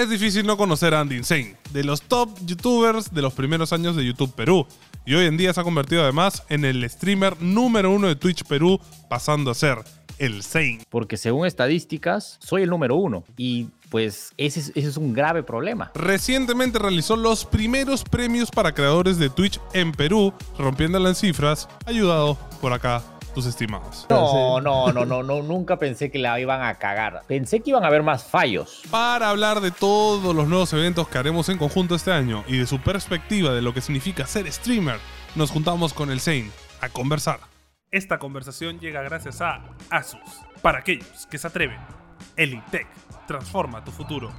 Es difícil no conocer a Andy Insane, de los top youtubers de los primeros años de YouTube Perú. Y hoy en día se ha convertido además en el streamer número uno de Twitch Perú, pasando a ser el Zane. Porque según estadísticas, soy el número uno. Y pues ese es, ese es un grave problema. Recientemente realizó los primeros premios para creadores de Twitch en Perú, rompiéndola en cifras, ayudado por acá tus estimados. No, no, no, no, no, nunca pensé que la iban a cagar. Pensé que iban a haber más fallos. Para hablar de todos los nuevos eventos que haremos en conjunto este año y de su perspectiva de lo que significa ser streamer, nos juntamos con el Zane a conversar. Esta conversación llega gracias a Asus, para aquellos que se atreven. Elitech, transforma tu futuro.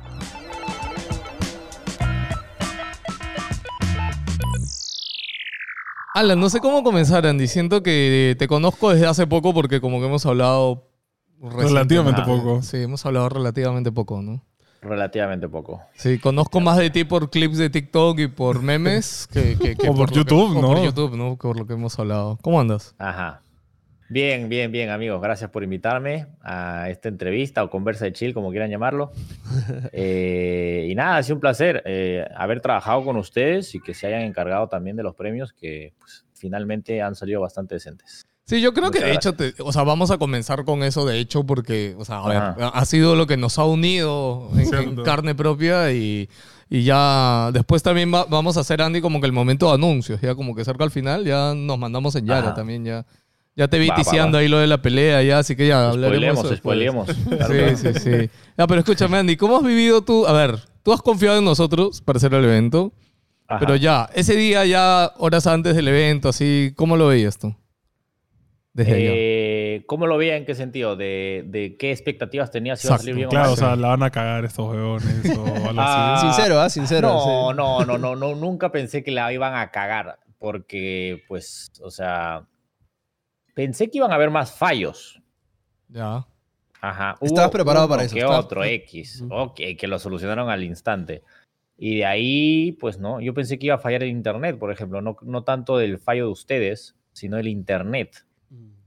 Alan, no sé cómo comenzar, Andy. Siento que te conozco desde hace poco porque como que hemos hablado... Relativamente recientemente. poco. Sí, hemos hablado relativamente poco, ¿no? Relativamente poco. Sí, conozco más de ti por clips de TikTok y por memes que, que- que O por que- YouTube, o ¿no? por YouTube, ¿no? Por lo que hemos hablado. ¿Cómo andas? Ajá. Bien, bien, bien, amigos. Gracias por invitarme a esta entrevista o conversa de chill, como quieran llamarlo. Eh, y nada, ha sido un placer eh, haber trabajado con ustedes y que se hayan encargado también de los premios que pues, finalmente han salido bastante decentes. Sí, yo creo que de hecho, te- o sea, vamos a comenzar con eso, de hecho, porque, o sea, a ver, Ajá. ha sido lo que nos ha unido en, carne propia y, y ya después también va- vamos a hacer, Andy, como que el momento de anuncios, ya como que cerca al final, ya nos mandamos en Yara Ajá. también, ya. Ya te vi Va, va, ticiando va. ahí lo de la pelea, ya, así que ya hablaremos. Spoilemos. Sí, sí, sí. Ya, pero escúchame, Andy, ¿cómo has vivido tú? A ver, tú has confiado en nosotros para hacer el evento, Ajá. pero ya, ese día, ya horas antes del evento, así, ¿cómo lo veías tú? Desde. Eh, ¿Cómo lo veía? ¿En qué sentido? ¿De, de qué expectativas tenías? Si iba a salir bien Claro, o sea, la van a cagar estos huevones o algo Ah, así. Sincero, ¿ah? Sincero. No, sí. no, no, no, no, nunca pensé que la iban a cagar, porque, pues, o sea, pensé que iban a haber más fallos. Ya. Ajá. Estabas Hubo preparado para eso, Que estabas- otro X, ok, que lo solucionaron al instante. Y de ahí, pues no, yo pensé que iba a fallar el internet, por ejemplo, no, no tanto del fallo de ustedes, sino el internet,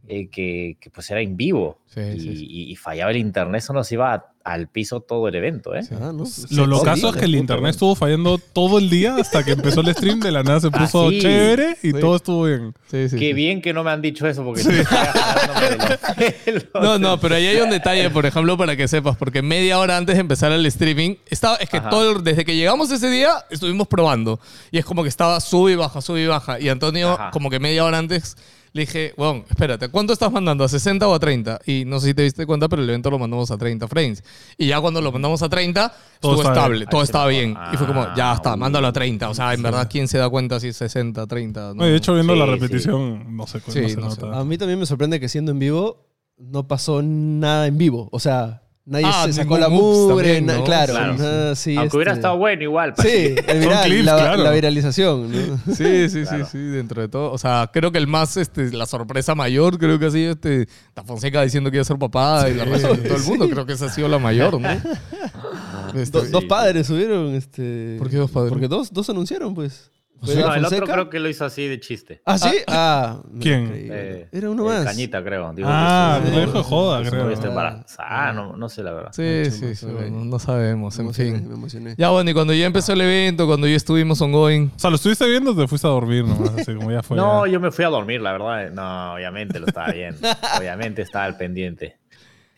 eh, que, que, pues era en vivo. Sí, y, sí, sí. y fallaba el internet, eso nos iba a- al piso todo el evento, ¿eh? Ah, ¿no? Lo Sí, locazo es que el internet estuvo fallando todo el día hasta que empezó el stream. De la nada se Ah, puso sí. chévere y Sí. todo estuvo bien. Sí, sí, Qué sí. bien que no me han dicho eso porque estoy agarrándome de los pelos. No, no, pero ahí hay un detalle, por ejemplo, para que sepas, porque media hora antes de empezar el streaming, estaba, es que Ajá. todo, desde que llegamos ese día, estuvimos probando. Y es como que estaba sube y baja, sube y baja. Y Antonio, Ajá. como que media hora antes, le dije, bueno, espérate, ¿cuánto estás mandando? ¿A 60 o a 30? Y no sé si te diste cuenta, pero el evento lo mandamos a 30 frames. Y ya cuando lo mandamos a 30, Todo estuvo estable, todo estaba bien. mejoró. Y fue como, ya Ah, está, mándalo a 30. O sea, en Sí. verdad, ¿quién se da cuenta si es 60, 30? No, de hecho, viendo la Sí, sí. repetición, no sé cuál Sí, no se no sé. nota. A mí también me sorprende que siendo en vivo no pasó nada en vivo. O sea, nadie Ah, se sacó la mugre. también, na- ¿no? Claro, Claro. nada así, Aunque hubiera este- estado bueno igual. Sí, el viral, clips, la, claro. la viralización. ¿no? Sí, sí, Claro. sí, sí, dentro de todo. O sea, creo que el más, este, la sorpresa mayor, creo que ha sido este, Da Fonseca diciendo que iba a ser papá y la razón de todo el mundo. Creo que esa ha sido la mayor, ¿no? Este, Do- Dos padres subieron. Este, ¿Por qué dos padres? Porque dos, dos anunciaron, pues. Fue No, el otro creo que lo hizo así de chiste. Ah, sí. Ah, no ¿Quién? Eh, Era uno más. Cañita, creo. Digo, Ah, lo dijo de joda, creo. está Ah. embarazada. no, no sé la verdad. Sí, sí, sí, no sabemos, Me en emocioné, fin. me emocioné. Ya bueno, y cuando ya empezó el evento, cuando ya estuvimos ongoing, O sea, ¿lo estuviste viendo o te fuiste a dormir nomás? Así como ya fue. No, ya. yo me fui a dormir, la verdad. No, obviamente lo estaba viendo. obviamente estaba al pendiente.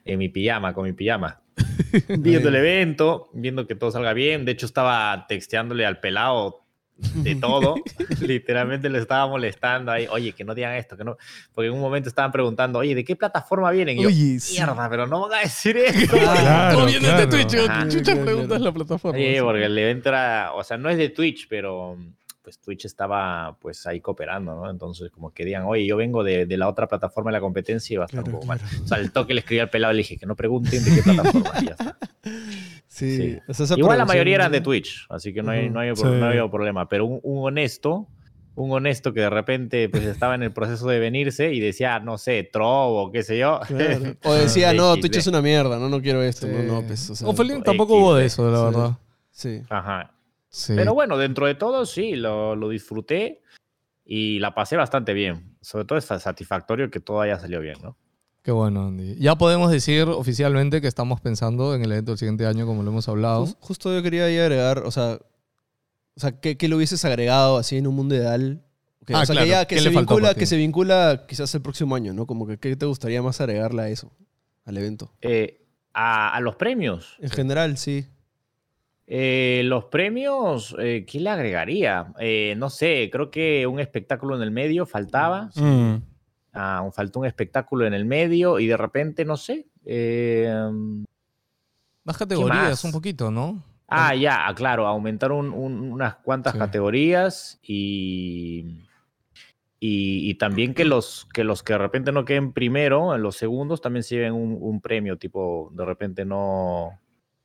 En mi pijama, con mi pijama. Viendo el evento, viendo que todo salga bien. De hecho, estaba texteándole al pelado de todo. Literalmente le estaba molestando ahí. Oye, que no digan esto, que no. Porque en un momento estaban preguntando, oye, ¿de qué plataforma vienen? Y yo, Oye, sí. mierda, pero no van a decir esto. Claro, todo viene de claro. Twitch. Ajá. Chucha Claro, preguntas claro. la plataforma. Sí, porque el evento era, o sea, no es de Twitch, pero pues Twitch estaba pues ahí cooperando, ¿no? Entonces como que digan, oye, yo vengo de, de la otra plataforma de la competencia y va a estar Claro, un poco mal. O sea, el toque le escribí al pelado y le dije que no pregunten de qué plataforma. y ya está. Sí. Esa Igual la mayoría eran de Twitch, así que no hay, no hay, Sí. no había problema. Pero un, un honesto, un honesto que de repente pues estaba en el proceso de venirse y decía, no sé, Trovo, qué sé yo. Claro. O decía, no, XD. Twitch es una mierda, no, no quiero esto. Sí. No, no, pues, o sea, X, tampoco hubo de eso, la Sí. verdad. Sí. Ajá. Sí. Pero bueno, dentro de todo sí, lo, lo disfruté y la pasé bastante bien. Sobre todo es satisfactorio que todo haya salido bien, ¿no? Qué bueno, Andy. Ya podemos decir oficialmente que estamos pensando en el evento del siguiente año, como lo hemos hablado. Jus- justo yo quería ahí agregar, o sea, o sea ¿qué, qué le hubieses agregado así en un mundo ideal? Que, Ah, o sea, claro, que ya que ¿qué se, vincula, que se vincula quizás el próximo año, ¿no? Como que ¿qué te gustaría más agregarle a eso, al evento? Eh, a, a los premios. En general, sí. Eh, los premios, eh, ¿qué le agregaría? Eh, no sé, creo que un espectáculo en el medio faltaba. Mm. Ah, faltó un espectáculo en el medio y de repente, no sé. eh, Más categorías, más? un poquito, ¿no? ah, ya, ah, claro, aumentar un- un- unas cuantas Sí. categorías y, y, y también que los, que los que de repente no queden primero, en los segundos, también se lleven un, un premio, tipo, de repente no,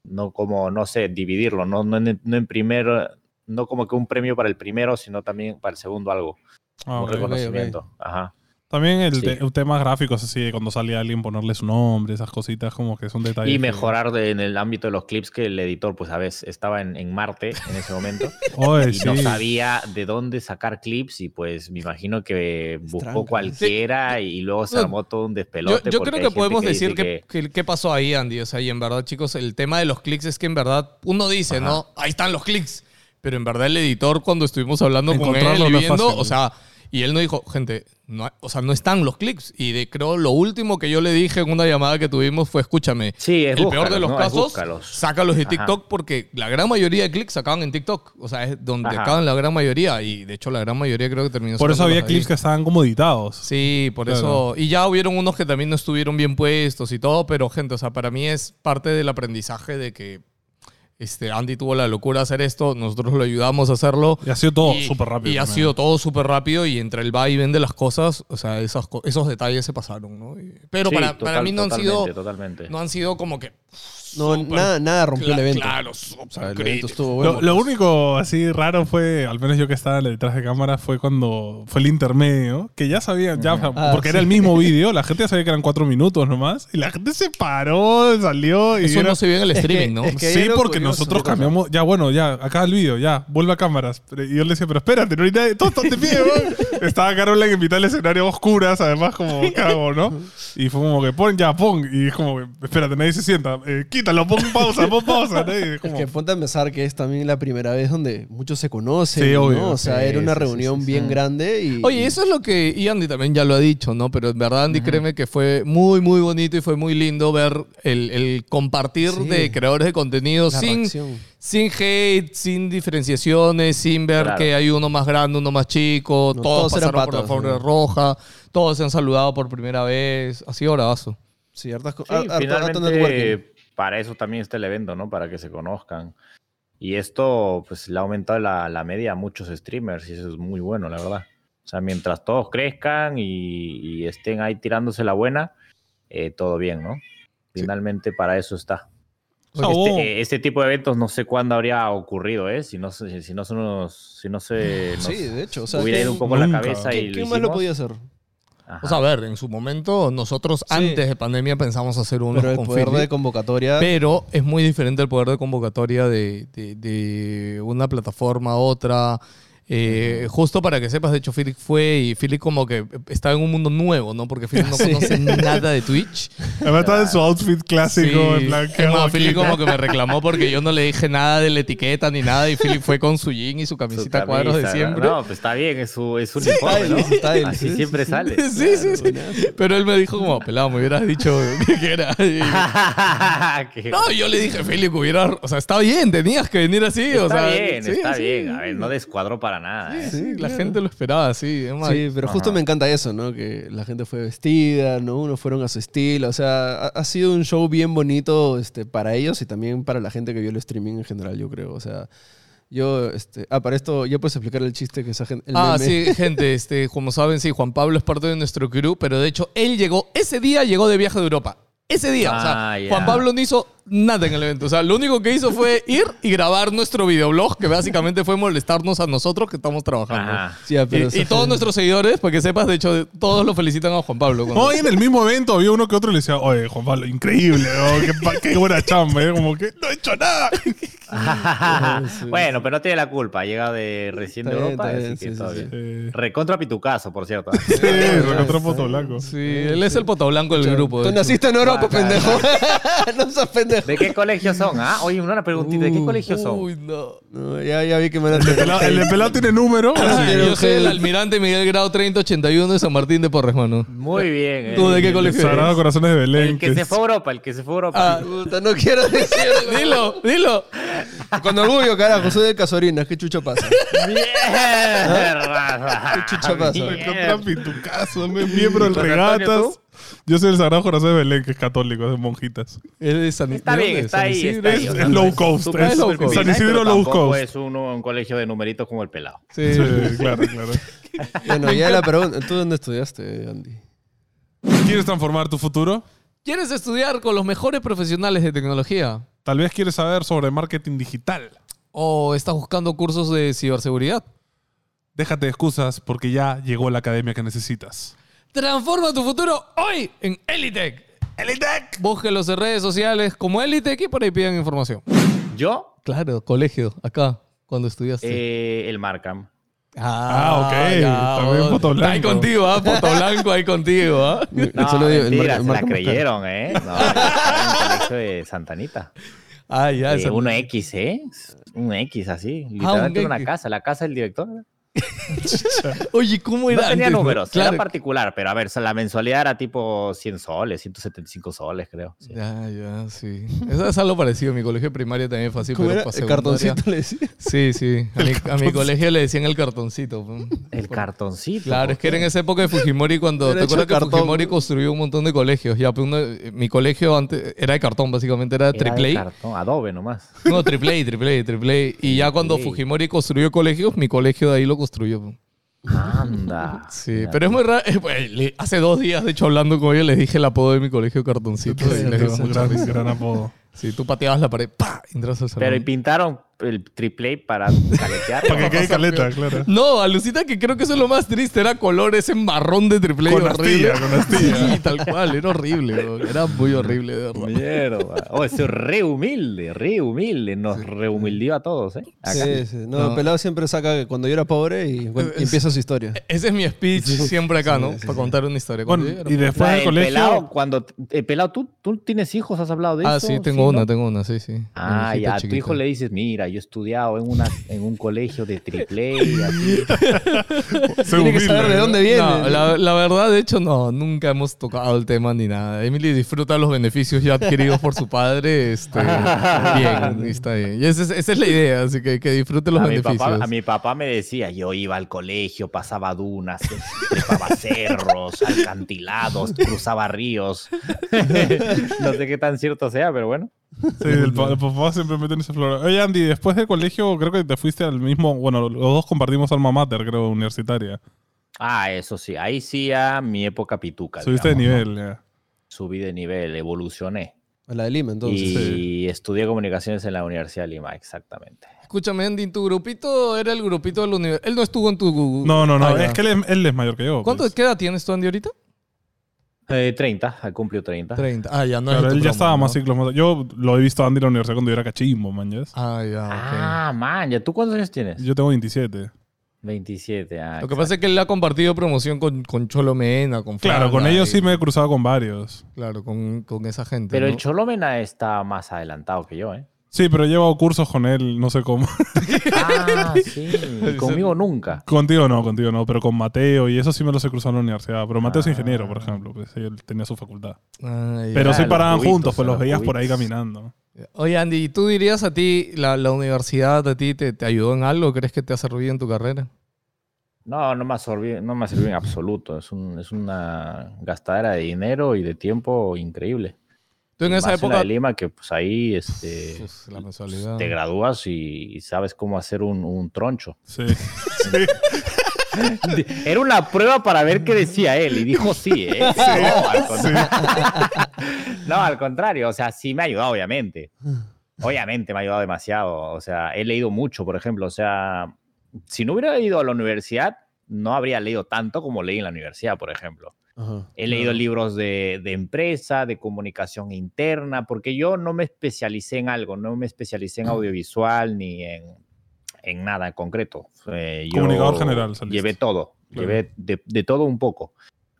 no como, no sé, dividirlo, no, no, en, no en primer, no como que un premio para el primero, sino también para el segundo algo, Ah, un reconocimiento. Ajá. También el Sí. te- temas gráficos, así, de cuando salía alguien ponerle su nombre, esas cositas como que son detalles. Y que- mejorar de- en el ámbito de los clips que el editor, pues a veces estaba en, en Marte en ese momento Oye, y sí. no sabía de dónde sacar clips y pues me imagino que buscó cualquiera y luego se armó todo un despelote. yo creo que podemos decir que, que- qué pasó ahí, Andy. O sea, y en verdad, chicos, el tema de los clics es que en verdad uno dice, Ajá. ¿no? Ahí están los clics. Pero en verdad el editor, cuando estuvimos hablando con él viendo, o sea, y él nos dijo, gente, no, hay- o sea, no están los clics. Y de, creo lo último que yo le dije en una llamada que tuvimos fue, escúchame, Sí, es el peor de los ¿no? Casos, sácalos de Ajá. TikTok porque la gran mayoría de clics acaban en TikTok. O sea, es donde Ajá. acaban la gran mayoría. Y de hecho la gran mayoría creo que terminó Por eso había ahí. clips que estaban como editados. Sí, por Claro. eso. Y ya hubieron unos que también no estuvieron bien puestos y todo, pero gente, o sea, para mí es parte del aprendizaje de que este, Andy tuvo la locura de hacer esto, nosotros lo ayudamos a hacerlo. Y ha sido todo súper rápido. Y ha sido todo súper rápido y entre el va y ven de las cosas, o sea, esas, esos detalles se pasaron, ¿no? Pero Sí, para, para mí no han sido, totalmente, no han sido como que... No, nada, nada rompió el evento. Claro, O sea, súper el evento crítico. estuvo bueno. Lo, lo único así raro fue, al menos yo que estaba detrás de cámara, fue cuando fue el intermedio, que ya sabía, ya, Ah, porque era el mismo vídeo, la gente ya sabía que eran cuatro minutos nomás, y la gente se paró, salió y Eso era- no se vio en el Es que- streaming, ¿no? es que- Sí, porque curioso, nosotros cambiamos. Ya, bueno, ya, acá el vídeo, ya, vuelve a cámaras. Y yo le decía, pero espérate, no hay nadie, todos están de pie. Estaba Caroline en mitad del escenario a oscuras, además, como cago, ¿no? Y fue como que pon, ya, pon. Y es como que, espérate, nadie se sienta. Eh, quítalo, pon pausa, pon pausa. es que ponte a pensar que es también la primera vez donde muchos se conocen, Sí, ¿no? obvio. O sea, Sí, era una sí, reunión sí, sí. bien grande y... Oye, eso es lo que y Andy también ya lo ha dicho, ¿no? Pero en verdad, Andy, créeme que fue muy, muy bonito y fue muy lindo ver el, el compartir Sí. de creadores de contenido la sin, reacción. sin hate, sin diferenciaciones, sin ver Claro. que hay uno más grande, uno más chico, No, todos, todos pasaron por la ¿no? roja, todos se han saludado por primera vez. Así bravazo. Sí, hartas Sí, finalmente para eso también está el evento, ¿no? Para que se conozcan. Y esto, pues, le ha aumentado la, la media a muchos streamers y eso es muy bueno, la verdad. O sea, mientras todos crezcan y, y estén ahí tirándose la buena, eh, todo bien, ¿no? Finalmente para eso está. Este, eh, este tipo de eventos no sé cuándo habría ocurrido, ¿eh? Si no, se- si no, son unos- si no se nos Sí, de hecho. O sea, hubiera ¿qué- ido un poco la nunca. cabeza ¿qué, y qué lo más lo podía hacer? Ajá. O sea, a ver, en su momento, nosotros Sí. antes de pandemia pensamos hacer unos Pero el poder de convocatoria... Pero es muy diferente el poder de convocatoria de, de- de una plataforma a otra. Eh, Justo para que sepas, de hecho, Philip fue y Philip como que estaba en un mundo nuevo, ¿no? Porque Philip no Sí. conoce nada de Twitch. Además estaba en su outfit clásico, Sí. en plan, ¿qué Es más? Philip como que me reclamó porque yo no le dije nada de la etiqueta ni nada y Philip fue con su jean y su Su camisita a cuadros de siempre. No, pues está bien, es su, es su uniforme, ¿no? Así sí, siempre sí, sale. Sí, sí, sí. Pero él me dijo como, pelado, me hubieras dicho que era. Y- No, yo le dije, Philip, hubiera... O sea, está bien, tenías que venir así. está o sea, bien, sí, está sí, bien. A ver, no descuadró para nada. ¿eh? Sí, la gente lo esperaba es más, Sí, pero justo me encanta eso, ¿no? Que la gente fue vestida, ¿no? Unos fueron a su estilo. O sea, ha, ha sido un show bien bonito este, para ellos y también para la gente que vio el streaming en general, yo creo. O sea, yo, este... Ah, para esto, ya puedes explicar el chiste que esa gente... el Ah, meme. sí, gente, este, como saben, sí, Juan Pablo es parte de nuestro crew, pero de hecho él llegó, ese día llegó de viaje de Europa. Ese día, o sea, Ah. Juan Pablo no hizo nada en el evento. O sea, lo único que hizo fue ir y grabar nuestro videoblog, que básicamente fue molestarnos a nosotros que estamos trabajando. Ajá. Sí, pero Y, todos nuestros seguidores, para que sepas, de hecho, todos lo felicitan a Juan Pablo. cuando- Hoy en el mismo evento había uno que otro y le decía, oye, Juan Pablo, increíble, ¿no? qué, pa- qué buena chamba, ¿eh? como que no he hecho nada. bueno, pero no tiene la culpa. Ha llegado de recién de Está Europa, está así que sí, sí, todo sí. bien. Eh, Recontra pitucazo, por cierto. sí, recontra foto blanco. Sí, él es el poto blanco del grupo. Tú naciste en Europa, Ah, pendejo. no seas pendejo. ¿De qué colegio son? Ah, oye, una preguntita. ¿De qué colegio son? Uy, no. No, ya, ya vi que me van a El de pelado, el de pelado tiene número. Sí, tiene yo soy el almirante Miguel Grado 3081 de San Martín de Porres, mano. Muy bien. eh. ¿Tú de qué El colegio Sagrado? Corazones de Belén. El que se fue a Europa, el que se fue a Europa. Ah, Puta, no quiero decirlo. dilo, dilo. Con orgullo, carajo, soy de Casorinas. ¿Qué chucho pasa? ¡Mierda! ¿Qué chucha pasa? Recontra pitucazo, me- miembro del José Antonio, Regatas. Yo soy el Sagrado Corazón de Belén, que es católico, es de monjitas. Es San Está ¿de bien, dónde? está San ahí. Isidro. Está ahí. Es- low cost, es low cost. San Isidro low cost. es un, un colegio de numeritos como el pelado. Sí. Sí, claro, claro. Bueno, ya la pregunta. ¿Tú dónde estudiaste, Andy? ¿Quieres transformar tu futuro? ¿Quieres estudiar con los mejores profesionales de tecnología? Tal vez quieres saber sobre marketing digital. ¿O estás buscando cursos de ciberseguridad? Déjate de excusas porque ya llegó la academia que necesitas. Transforma tu futuro hoy en Elitec. ¡Elitec! Búsquelos en redes sociales como Elitec y por ahí pidan información. Yo, Claro, colegio, acá, cuando estudiaste. eh, el Markham. Ah, ok. También foto blanco. Ahí contigo, ¿ah? Foto blanco ahí contigo, ¿ah? No, Solo digo, el mentira, mar- se la creyeron, ¿eh? No, el colegio de Santanita. Ah, ya. Eh, uno X, ¿eh? Un X así. Literalmente un una X. casa, la casa del director. Oye, ¿cómo No era tenía antes, no? números, Claro. era particular, pero a ver, la mensualidad era tipo 100 soles, 175 soles, creo. Sí. Ya, ya, sí. Eso es algo parecido. Mi colegio de primaria también fue así, ¿Cómo pero era? El cartoncito le decía. Sí, sí. A mi, a mi colegio le decían el cartoncito. pues. El cartoncito. Claro, es que era en esa época de Fujimori cuando... ¿Te acuerdas que cartón. Fujimori construyó un montón de colegios? Ya, pues uno- mi colegio antes era de cartón, básicamente era Era de triple A. cartón, Adobe nomás. No, triple A, triple A, triple A. Y ya cuando. Fujimori construyó colegios, mi colegio de ahí lo construyó. Anda. Sí, Mira pero es muy raro. eh, Hace dos días, de hecho, hablando con ellos, les dije el apodo de mi colegio cartoncito. y les dio gran, apodo. Sí, tú pateabas la pared, ¡pa! entras al salón. Pero y pintaron el triple A para caletear. Para que quede caleta, claro. No, alucina que creo que eso es lo más triste. Era color ese marrón de triple A Con horrible. astilla, con astilla. Sí, tal cual. Era horrible, bro. Era muy horrible, de verdad. Mierda. Oh, ese es re humilde, re humilde. Nos rehumildió a todos, ¿eh? Acá. Sí, sí. No, No. el pelado siempre saca que cuando yo era pobre y, bueno, y empieza su historia. Ese es mi speech siempre acá, ¿no? Sí, sí, Para sí. contar una historia. Bueno, y después del colegio. pelado, cuando. eh, pelado, ¿tú, ¿tú tienes hijos? ¿Has hablado de Ah, eso? sí, tengo una, no? tengo una, sí, sí. Ah, ya, a tu hijo le dices, mira, yo he estudiado en, una, en un colegio de triple así. Tiene que saber de dónde viene. No, la, la verdad, de hecho, no, nunca hemos tocado el tema ni nada. Emily disfruta los beneficios ya adquiridos por su padre. Este, bien, está bien. Y esa es, esa es la idea, así que que disfrute los a, mi beneficios. papá, a mi papá me decía, yo iba al colegio, pasaba dunas, trepaba cerros, alcantilados, cruzaba ríos. no sé qué tan cierto sea, pero bueno. Sí, el, pa- el papá siempre mete en ese flor. Oye, Andy, después del colegio creo que te fuiste al mismo... Bueno, los dos compartimos alma mater, creo, universitaria. Ah, eso sí, ahí sí a mi época pituca. Subiste de nivel, ya. Subí de nivel, evolucioné. A la de Lima, entonces. y estudié comunicaciones en la Universidad de Lima, exactamente. Escúchame, Andy, ¿tu grupito era el grupito de la universidad? Él no estuvo en tu... No, no, no. Ah, es que él es, él es mayor que yo. ¿Cuánto, pues. ¿Qué edad tienes tú, Andy, ahorita? Eh, 30, ah, cumplió 30. 30. Ah, ya no de él ya promo, estaba ¿no? más ciclos. Yo lo he visto a Andy en la universidad cuando yo era cachimbo, man. ¿ya? Ah, ya, ok. Ah, man, ¿ya tú cuántos años tienes? Yo tengo 27. 27, ah. Lo que pasa es que él ha compartido promoción con, con Cholo Mena, con Claro, con ellos y- sí me he cruzado con varios. Claro, con, con esa gente. Pero ¿no? el Cholomena está más adelantado que yo, ¿eh? Sí, pero he llevado cursos con él, no sé cómo. Ah, sí. Conmigo nunca. contigo no, contigo no, pero con Mateo y eso sí me los he cruzado en la universidad. Pero Mateo es Ah. ingeniero, por ejemplo, pues él tenía su facultad. Ah, ya. Pero sí paraban cubitos, juntos, pues los los veías por ahí caminando. Oye, Andy, ¿tú dirías a ti, la, la universidad a ti te, te ayudó en algo? ¿Crees que te ha servido en tu carrera? No, no me ha servido, no me ha servido en absoluto. Es, un, es una gastadera de dinero y de tiempo increíble. Tú en Y esa más la época... de Lima, que pues ahí este, la mensualidad. te gradúas y, y sabes cómo hacer un, un troncho. Sí. sí. Era una prueba para ver qué decía él y dijo sí, ¿eh? No, al contrario. No, al contrario, o sea, sí me ha ayudado, obviamente. Obviamente me ha ayudado demasiado. O sea, he leído mucho, por ejemplo. O sea, si no hubiera ido a la universidad, no habría leído tanto como leí en la universidad, por ejemplo. Ajá, He leído claro. libros de, de empresa, de comunicación interna, porque yo no me especialicé en algo, no me especialicé en audiovisual ni en, en nada en concreto. Eh, yo Comunicador general saliste. Llevé todo, Claro. llevé de, de todo un poco.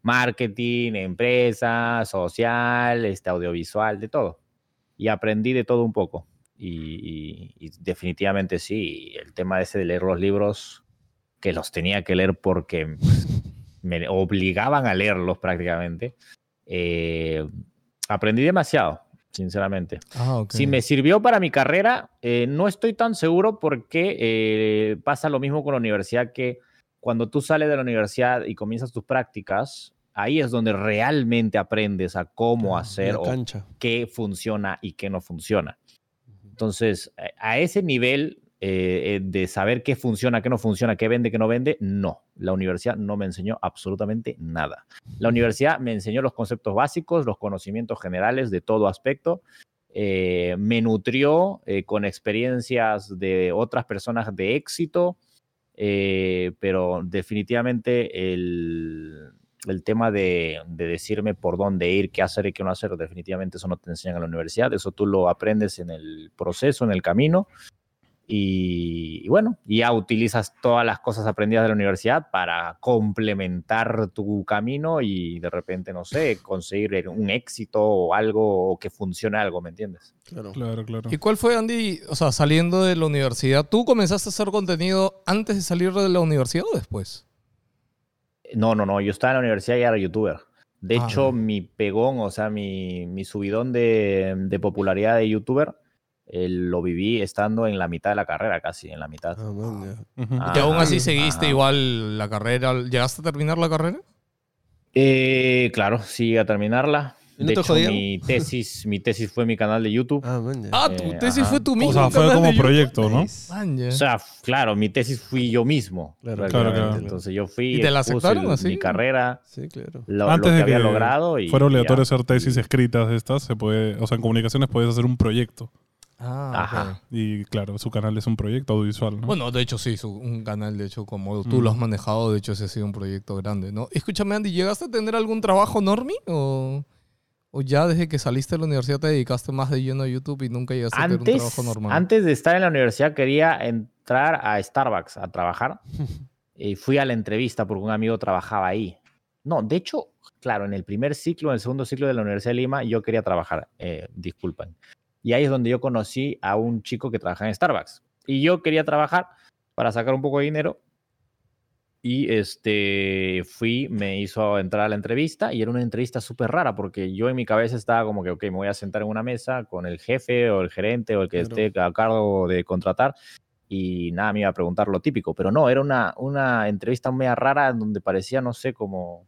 Marketing, empresa, social, este, audiovisual, de todo. Y aprendí de todo un poco. Y, y- y definitivamente sí, el tema ese de leer los libros, que los tenía que leer porque me obligaban a leerlos prácticamente. eh, aprendí demasiado, sinceramente. Ah. Si me sirvió para mi carrera, eh, no estoy tan seguro porque eh, pasa lo mismo con la universidad que cuando tú sales de la universidad y comienzas tus prácticas, ahí es donde realmente aprendes a cómo Claro, hacer o qué funciona y qué no funciona. Entonces, a- a ese nivel eh, eh, de saber qué funciona, qué no funciona, qué vende, qué no vende, no. La universidad no me enseñó absolutamente nada. La universidad me enseñó los conceptos básicos, los conocimientos generales de todo aspecto. eh, me nutrió con experiencias de otras personas de éxito, pero definitivamente el, el tema de, de decirme por dónde ir, qué hacer y qué no hacer, definitivamente eso no te enseñan en la universidad, eso tú lo aprendes en el proceso, en el camino. Y, y bueno, ya utilizas todas las cosas aprendidas de la universidad para complementar tu camino y de repente, no sé, conseguir un éxito o algo o que funcione algo, ¿me entiendes? Claro. Claro, claro. ¿Y cuál fue, Andy, o sea, saliendo de la universidad? ¿Tú comenzaste a hacer contenido antes de salir de la universidad o después? No, no, no, yo estaba en la universidad y era youtuber. De Ah, hecho, mi pegón, o sea, mi, mi subidón de, de popularidad de youtuber, eh, lo viví estando en la mitad de la carrera, casi, en la mitad. Ah, man. Ah, ¿Y aún así ajá. seguiste igual la carrera? ¿Llegaste a terminar la carrera? Eh, claro, sí, a terminarla. ¿Y no de te hecho, mi tesis, mi tesis fue mi canal de YouTube. Ah, man. Ah, tu Eh, tesis fue tu mismo O sea, fue canal como proyecto, ¿no? Man, ya. O sea, claro, mi tesis fui yo mismo. Claro, claro, claro. Entonces yo fui, ¿Y te la aceptaron así? mi carrera, Sí, claro. lo, lo Antes que, de había que logrado y Fuera obligatorio hacer tesis escritas de estas, se puede, o sea, en comunicaciones puedes hacer un proyecto. Ah, Ajá. ok. Y claro, su canal es un proyecto audiovisual, ¿no? Bueno, de hecho sí, su- un canal, de hecho, como tú Mm. lo has manejado, de hecho ese ha sido un proyecto grande, ¿no? Escúchame, Andy, ¿llegaste a tener algún trabajo normie o, o ya desde que saliste de la universidad te dedicaste más de lleno a YouTube y nunca llegaste a tener un Antes, trabajo normal? antes de estar en la universidad quería entrar a Starbucks a trabajar y fui a la entrevista porque un amigo trabajaba ahí. No, de hecho, claro, en el primer ciclo, en el segundo ciclo de la Universidad de Lima, yo quería trabajar, eh, disculpen. Y ahí es donde yo conocí a un chico que trabajaba en Starbucks. Y yo quería trabajar para sacar un poco de dinero. Y este, fui, me hizo entrar a la entrevista y era una entrevista súper rara porque yo en mi cabeza estaba como que, ok, me voy a sentar en una mesa con el jefe o el gerente o el que Claro. esté a cargo de contratar y nada, me iba a preguntar lo típico, pero no, era una, una entrevista media rara en donde parecía, no sé, como,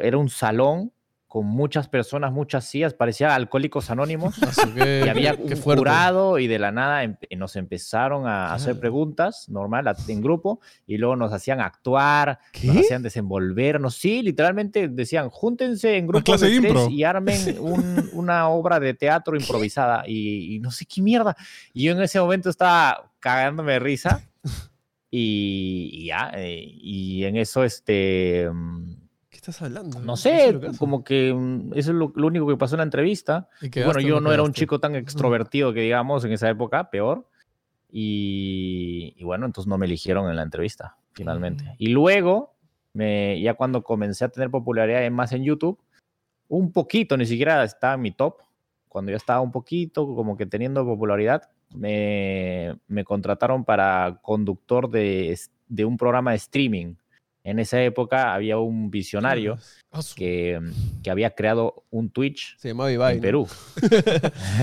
era un salón con muchas personas, muchas sillas, parecía alcohólicos anónimos. Que, Y había un jurado y de la nada em- nos empezaron a hacer preguntas, normal, en grupo, y luego nos hacían actuar, ¿Qué? nos hacían desenvolvernos. Sí, literalmente decían, júntense en grupos de tres y armen un- una obra de teatro improvisada. Y, y no sé qué mierda. Y yo en ese momento estaba cagándome de risa. Y, y ya, eh, y en eso, este, mm, ¿Qué estás hablando? no sé que como que mm, eso es lo, lo único que pasó en la entrevista. ¿Y bueno, yo no era un chico tan extrovertido que digamos en esa época, peor. Y, y bueno, entonces no me eligieron en la entrevista, finalmente. Mm. Y luego, me, ya cuando comencé a tener popularidad más en YouTube, un poquito, ni siquiera estaba en mi top, cuando ya estaba un poquito como que teniendo popularidad, me, me contrataron para conductor de, de un programa de streaming. En esa época había un visionario Ah, que, que había creado un Twitch Se llamaba Ibai. en ¿no? Perú.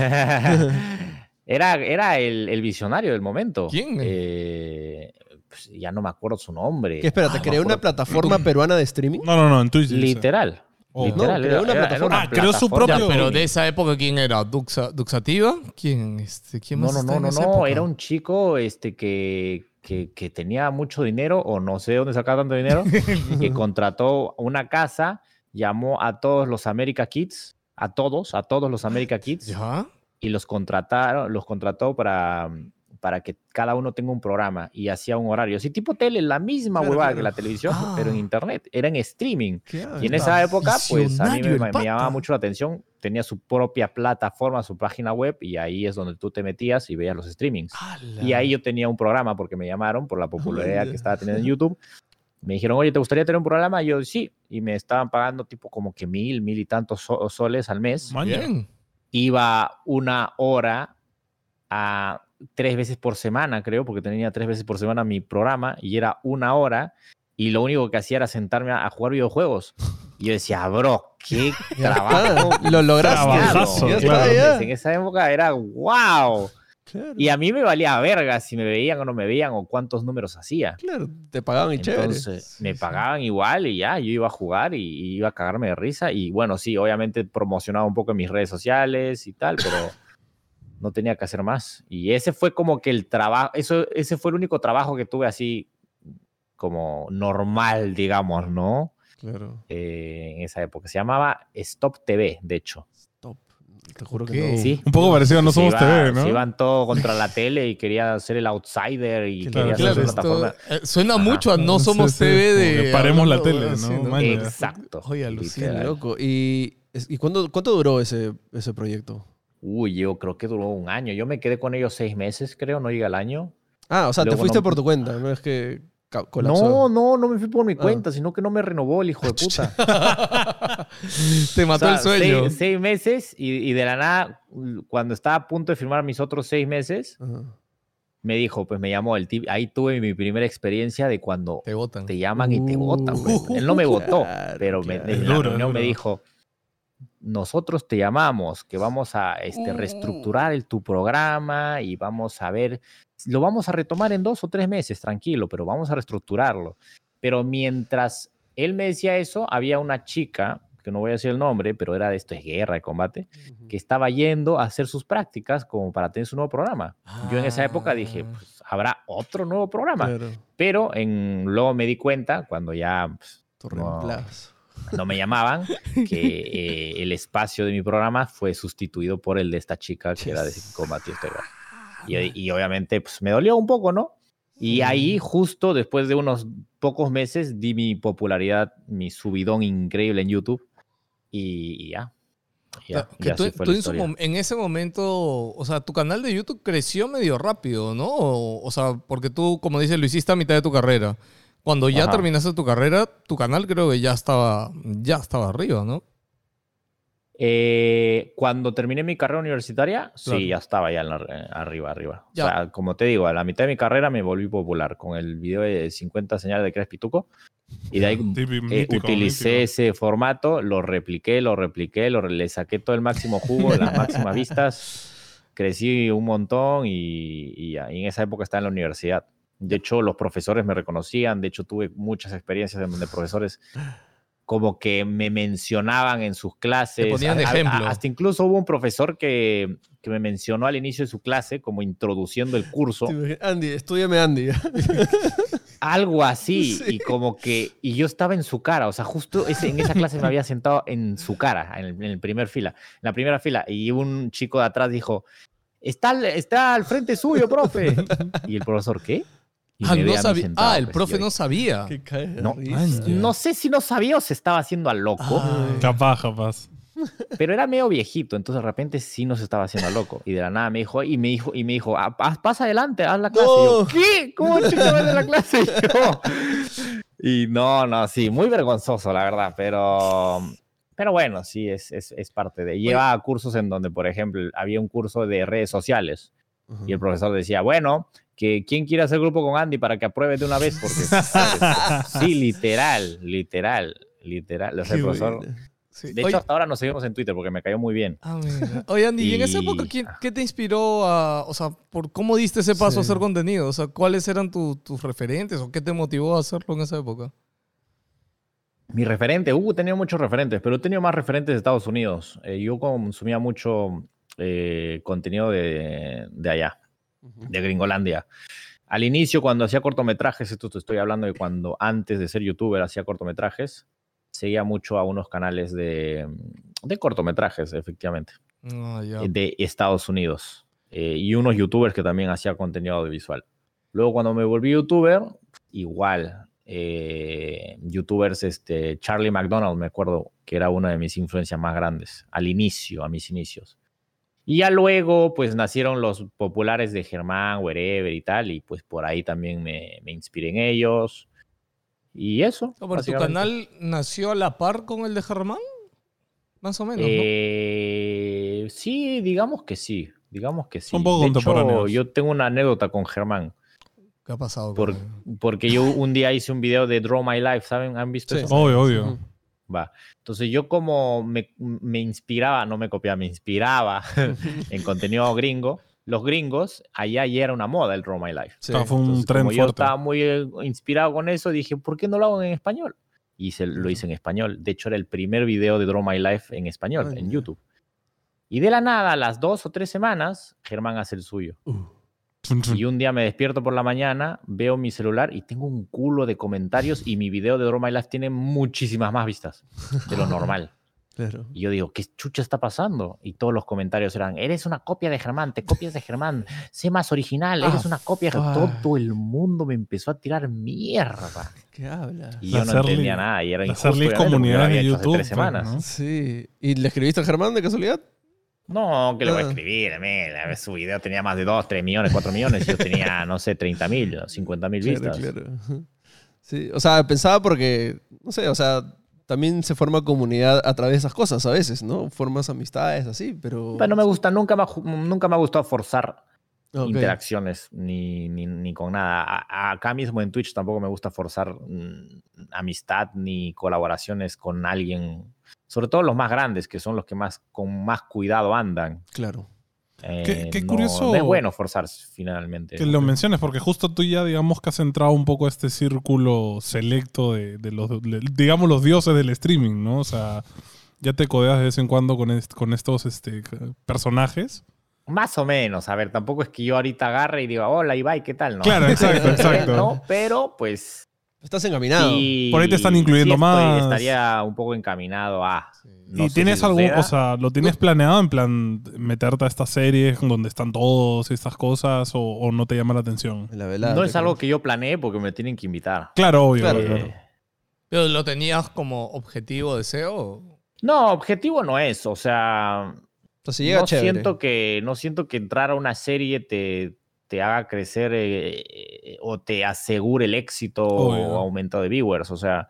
era era el, el visionario del momento. ¿Quién? Eh, pues, ya no me acuerdo su nombre. ¿Qué, espérate, Ah, creó una plataforma peruana de streaming? No, no, no, en Twitch. Literal. Oh. literal. No, creó era- una era- era plataforma. Ah, creó su plataforma Ya, propio- pero de esa época, ¿quién era? ¿Duxa, ¿Duxativa? ¿Quién? Este, ¿quién No, más no, está no, en no, no. época? Era un chico este, que, que, que tenía mucho dinero, o no sé dónde sacaba tanto dinero, que contrató una casa, llamó a todos los America Kids a todos, a todos los America Kids ¿Ya? y los contrataron, los contrató para, para que cada uno tenga un programa y hacía un horario. Así tipo tele, la misma Claro, huevada claro. que la televisión, Ah. pero en internet, era en streaming. Y en esa época, pues a mí me, llamaba mucho la atención. Tenía su propia plataforma, su página web, y ahí es donde tú te metías y veías los streamings. Y ahí yo tenía un programa porque me llamaron por la popularidad que estaba teniendo en YouTube. Me dijeron, oye, ¿te gustaría tener un programa? Y yo, sí. Y me estaban pagando tipo como que mil, mil y tantos so- soles al mes. Maña. Bien. Iba una hora a tres veces por semana, creo, porque tenía tres veces por semana mi programa y era una hora. Y lo único que hacía era sentarme a, a jugar videojuegos. Y yo decía, bro, qué trabajo. Lo lograste. Trabajazo, claro. ya. En esa época era wow. Claro. Y a mí me valía verga si me veían o no me veían o cuántos números hacía. Claro, te pagaban y chévere. Entonces me pagaban igual y ya, yo iba a jugar y, y iba a cagarme de risa. Y bueno, sí, obviamente promocionaba un poco en mis redes sociales y tal, pero no tenía que hacer más. Y ese fue como que el trabajo, eso, ese fue el único trabajo que tuve así como normal, digamos, ¿no? Claro. Eh, en esa época. Se llamaba Stop TV, de hecho. Top. Te juro que no. Sí. Un poco parecido a No Se Somos iba- TV, ¿no? Se iban todo contra la tele y quería ser el outsider y Claro, quería claro, ser esto, plataforma. eh, suena Ajá. mucho a No Somos sí, TV de... paremos la tele, ¿no? Exacto. Oye, alucina. Loco. ¿Y, y cuándo, cuánto duró ese, ese proyecto? Uy, yo creo que duró un año. Yo me quedé con ellos seis meses, creo, no llega al año. Ah, o sea, te Luego fuiste no- por tu cuenta, no es que colapsó. No, no, no me fui por mi Ah. cuenta, sino que no me renovó el hijo de puta. Te mató O sea, el sueño. Seis, seis meses y, y de la nada, cuando estaba a punto de firmar mis otros seis meses, Ajá. me dijo, pues me llamó el tip. Ahí tuve mi primera experiencia de cuando Te botan. te llaman y te Uh, votan. pues. Él no me votó, claro, pero me, claro. en la Duro, reunión me duro. dijo, nosotros te llamamos, que vamos a este, reestructurar el, tu programa y vamos a ver, lo vamos a retomar en dos o tres meses, tranquilo, pero vamos a reestructurarlo. Pero mientras él me decía eso, había una chica, que no voy a decir el nombre, pero era de esto es guerra de combate, que estaba yendo a hacer sus prácticas como para tener su nuevo programa. Yo en esa época dije, Ah. pues, habrá otro nuevo programa. Claro, Pero en, luego me di cuenta, cuando ya pues, No. No me llamaban, que eh, el espacio de mi programa fue sustituido por el de esta chica que era de combate. Y, y obviamente pues, me dolió un poco, ¿no? Y ahí, justo después de unos pocos meses, di mi popularidad, mi subidón increíble en YouTube. Y, y ya. Ya, que ya tú, tú su en ese momento, o sea, tu canal de YouTube creció medio rápido, ¿no? O, o sea, porque tú, como dices, lo hiciste a mitad de tu carrera. Cuando ya Ajá. terminaste tu carrera, tu canal creo que ya estaba, ya estaba arriba, ¿no? Eh, cuando terminé mi carrera universitaria, Claro. sí, ya estaba ya en la- eh, arriba, arriba. Ya. O sea, como te digo, a la mitad de mi carrera me volví popular con el video de 50 señales de Crespi Tuco. Y de ahí eh, mítico, utilicé mítico. ese formato, lo repliqué, lo repliqué, lo, le saqué todo el máximo jugo, las máximas vistas. Crecí un montón y, y y en esa época estaba en la universidad. De hecho, los profesores me reconocían. De hecho, tuve muchas experiencias en donde profesores como que me mencionaban en sus clases. ponían de ejemplo. hasta incluso hubo un profesor que, que me mencionó al inicio de su clase como introduciendo el curso. Andy, estudiame Andy. Algo así, Sí. y como que, y yo estaba en su cara, o sea, justo ese- en esa clase me había sentado en su cara, en el, en el primer fila, en la primera fila, y un chico de atrás dijo, está, está al frente suyo, profe. Y el profesor, ¿qué? Y Ah, me ve no a sabía. sentado, Ah, el pues, profe yo no sabía. Que cae de No. No sé si no sabía o se estaba haciendo al loco, Ay. Capaz, capaz. pero era medio viejito, entonces de repente sí nos estaba haciendo al loco. Y de la nada me dijo, y me dijo, y me dijo, "Ah, pasa adelante, haz la clase. Y yo, No. ¿qué? ¿Cómo chucha vas de la clase? Y yo, y no, no, sí, muy vergonzoso, la verdad, pero, pero bueno, sí, es, es, es parte de. Lleva cursos en donde, por ejemplo, había un curso de redes sociales Ajá. y el profesor decía, bueno, que quién quiere hacer grupo con Andy para que apruebe de una vez, porque sí, literal, literal, literal. O sea, el Qué profesor, buena. Sí. de Oye- hecho, hasta ahora nos seguimos en Twitter porque me cayó muy bien. Ah. Oye, Andy, ¿y en esa época Y- ¿quién- qué te inspiró a, o sea, por cómo diste ese paso a hacer contenido? O sea, ¿cuáles eran tu- tus referentes o qué te motivó a hacerlo en esa época? Mi referente, uh, he tenido muchos referentes, pero he tenido más referentes de Estados Unidos. Eh, yo consumía mucho eh, contenido de, de allá, De Gringolandia. Al inicio, cuando hacía cortometrajes, esto te estoy hablando de cuando antes de ser youtuber hacía cortometrajes, seguía mucho a unos canales de, de cortometrajes, efectivamente, Ah, ya. eh, de Estados Unidos. eh, y unos youtubers que también hacían contenido audiovisual. Luego cuando me volví youtuber, igual. eh, youtubers, este, Charlie McDonald, me acuerdo que era una de mis influencias más grandes, al inicio, a mis inicios. Y ya luego, pues nacieron los populares de Germán, Wherever y tal, y pues por ahí también me, me inspiré en ellos. Y eso. No, pero tu canal nació a la par con el de Germán. Más o menos, ¿no? Eh, sí, digamos que sí. Digamos que sí. Un poco De hecho, yo tengo una anécdota con Germán. ¿Qué ha pasado? por-? Porque yo un día hice un video de Draw My Life, ¿saben? ¿Han visto Sí. eso? Obvio, obvio. Va. Entonces yo como me, me inspiraba, no me copiaba, me inspiraba en contenido gringo. Los gringos, allá ya era una moda el Draw My Life. Sí. Ah, fue un Entonces, tren como yo fuerte. estaba muy eh, inspirado con eso, dije, ¿por qué no lo hago en español? Y se, lo hice en español. De hecho, era el primer video de Draw My Life en español, Ah, en. YouTube. Y de la nada, a las dos o tres semanas, Germán hace el suyo. Uh, Y un día me despierto por la mañana, veo mi celular y tengo un culo de comentarios y mi video de Draw My Life tiene muchísimas más vistas de lo normal. claro. Y yo digo, ¿qué chucha está pasando? Y todos los comentarios eran, eres una copia de Germán, te copias de Germán, sé más original, eres Ah, una copia. de fuck. Germán". Todo el mundo me empezó a tirar mierda. ¿Qué hablas? Y yo no early- entendía nada. Y era injusto, había de hecho hace YouTube, tres pues, semanas. ¿no? Sí. ¿Y le escribiste a Germán de casualidad? No, que le voy a Ah. escribir. me- Su video tenía más de 2, 3 millones, 4 millones. Y yo tenía, no sé, 30 mil, 50 mil Claro, vistas. claro. Sí, o sea, pensaba porque, no sé, o sea, también se forma comunidad a través de esas cosas a veces, ¿no? Formas amistades así, pero... Pero no me gusta, nunca me, nunca me ha gustado forzar Interacciones ni, ni, ni con nada. A- acá mismo en Twitch tampoco me gusta forzar mm, amistad ni colaboraciones con alguien, sobre todo los más grandes, que son los que más con más cuidado andan. Claro. Eh, qué no- curioso No es bueno forzar finalmente. Que lo menciones, porque justo tú ya, digamos, que has entrado un poco a este círculo selecto de, de los, de- digamos, los dioses del streaming, ¿no? O sea, ya te codeas de vez en cuando con, est- con estos este, personajes. Más o menos, a ver, tampoco es que yo ahorita agarre y diga, hola Ibai, ¿qué tal? No. Claro, exacto, exacto. No, pero pues Estás encaminado. sí, Por ahí te están incluyendo sí estoy- más. Estaría un poco encaminado a... no ¿Y tienes si suceda. o sea, lo tienes planeado en plan meterte a estas series donde están todos y estas cosas o, o no te llama la atención? En la velada. No es algo que yo planeé porque me tienen que invitar. Claro, obvio. Claro, obvio. claro. Eh, ¿Pero lo tenías como objetivo, deseo? No, objetivo no es, o sea, Llega no chévere. siento que no siento que entrar a una serie te, te haga crecer eh, eh, o te asegure el éxito Obvio. o aumento de viewers, o sea,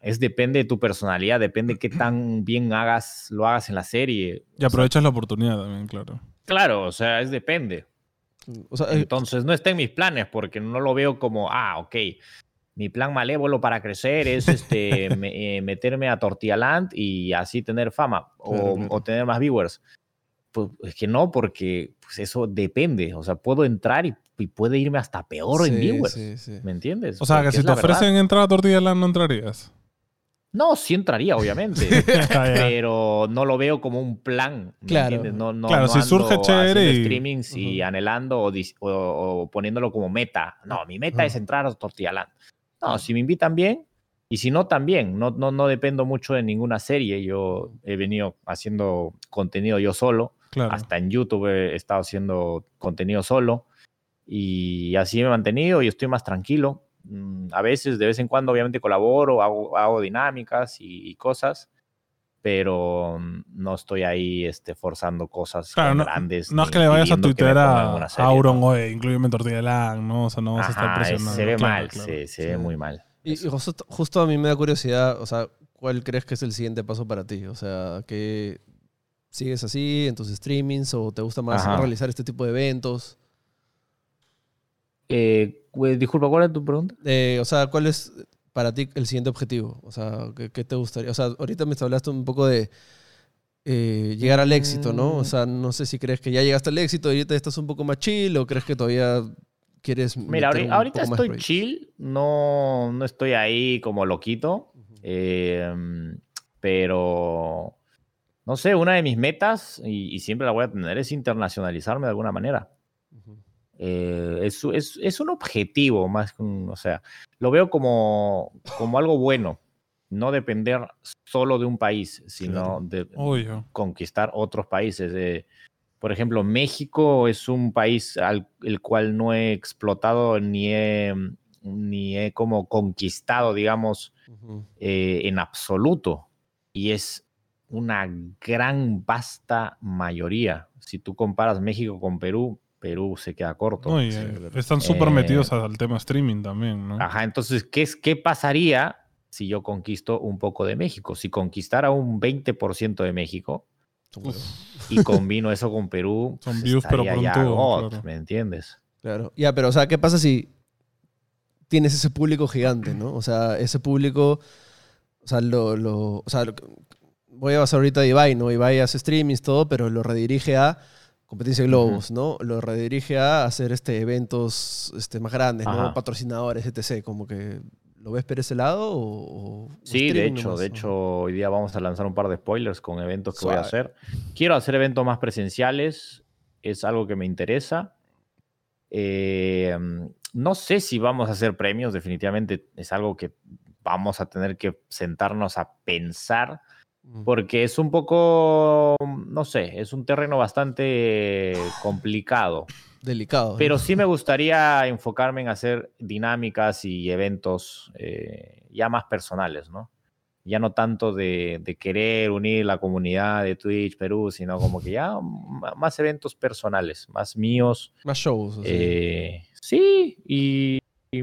es depende de tu personalidad, depende qué tan bien hagas lo hagas en la serie. Y aprovechas la oportunidad también, claro. Claro, o sea, es depende. O sea, eh, Entonces no está en mis planes porque no lo veo como, ah, ok, mi plan malévolo para crecer es este, me- eh, meterme a Tortilla Land y así tener fama o, Claro, o tener más viewers. Pues es que no, porque pues, eso depende. O sea, puedo entrar y, y puede irme hasta peor en sí, viewers. sí, sí. ¿Me entiendes? O sea, Porque que si te la verdad. ofrecen entrar a Tortilla Land no entrarías. No, sí entraría, obviamente. Ya. pero no lo veo como un plan. ¿me Claro. entiendes? No, no, Claro, no si surge chévere y- streamings y Ujú. anhelando o, o- o poniéndolo como meta. No, mi meta Ujú. es entrar a Tortilla Land. No, si me invitan bien y si no, también. No, no, no dependo mucho de ninguna serie. Yo he venido haciendo contenido yo solo. Claro. Hasta en YouTube he estado haciendo contenido solo. Y así me he mantenido y estoy más tranquilo. Mm, A veces, de vez en cuando, obviamente colaboro, hago, hago dinámicas y, y cosas, pero mm, no estoy ahí este, forzando cosas Claro, con no, grandes. no es que le vayas a tuitear a, Auron, ¿no? oye, incluyeme en Tortilla Land, ¿no? O sea, no vas a estar presionando. se ve Claro, mal, claro. Se, se ve Sí. muy mal. Y, justo, justo a mí me da curiosidad, o sea, ¿cuál crees que es el siguiente paso para ti? O sea, que sigues así en tus streamings o te gusta más Ajá. realizar este tipo de eventos? Eh, pues, disculpa, ¿cuál es tu pregunta? Eh, o sea, ¿cuál es para ti el siguiente objetivo? O sea, ¿qué, qué te gustaría? O sea, ahorita me hablaste un poco de eh, llegar al éxito, ¿no? O sea, no sé si crees que ya llegaste al éxito y ahorita estás un poco más chill o crees que todavía quieres... Mira, ahorita estoy proyectos? chill, no, no estoy ahí como loquito, eh, pero no sé, una de mis metas, y, y siempre la voy a tener, es internacionalizarme de alguna manera. Eh, es, es- es un objetivo más que un, o sea, lo veo como, como algo bueno, no depender solo de un país, sino de Obvio. conquistar otros países. Eh, por ejemplo, México es un país al el cual no he explotado ni he, ni he como conquistado, digamos, eh, en absoluto. Y es una gran, vasta mayoría. Si tú comparas México con Perú, Perú se queda corto. No, y, Sí, eh, claro. están súper Eh, metidos al tema streaming también, ¿no? Ajá, entonces, ¿qué, es, ¿qué pasaría si yo conquisto un poco de México? Si conquistara un 20% de México Uf, y combino eso con Perú, Son pues, views, pero ya God, claro. ¿me entiendes? Claro. Ya, pero o sea, ¿qué pasa si tienes ese público gigante, ¿no? O sea, ese público, o sea, lo, lo- o sea, lo voy a basar ahorita a Ibai, ¿no? Ibai hace streamings, todo, pero lo redirige a competencia de globos, ¿no? Lo redirige a hacer este, eventos este, más grandes, ¿no? Ajá. Patrocinadores, etc. Como que, ¿lo ves por ese lado o...? o Sí, de hecho, nomás? de hecho, hoy día vamos a lanzar un par de spoilers con eventos que voy a hacer. Quiero hacer eventos más presenciales, es algo que me interesa. Eh, no sé si vamos a hacer premios, definitivamente es algo que vamos a tener que sentarnos a pensar. Porque es un poco, no sé, es un terreno bastante complicado. Delicado. ¿no? Pero sí me gustaría enfocarme en hacer dinámicas y eventos eh, ya más personales, ¿no? Ya no tanto de, de querer unir la comunidad de Twitch Perú, sino como que ya más eventos personales, más míos. Más shows. Eh, sí, y, y-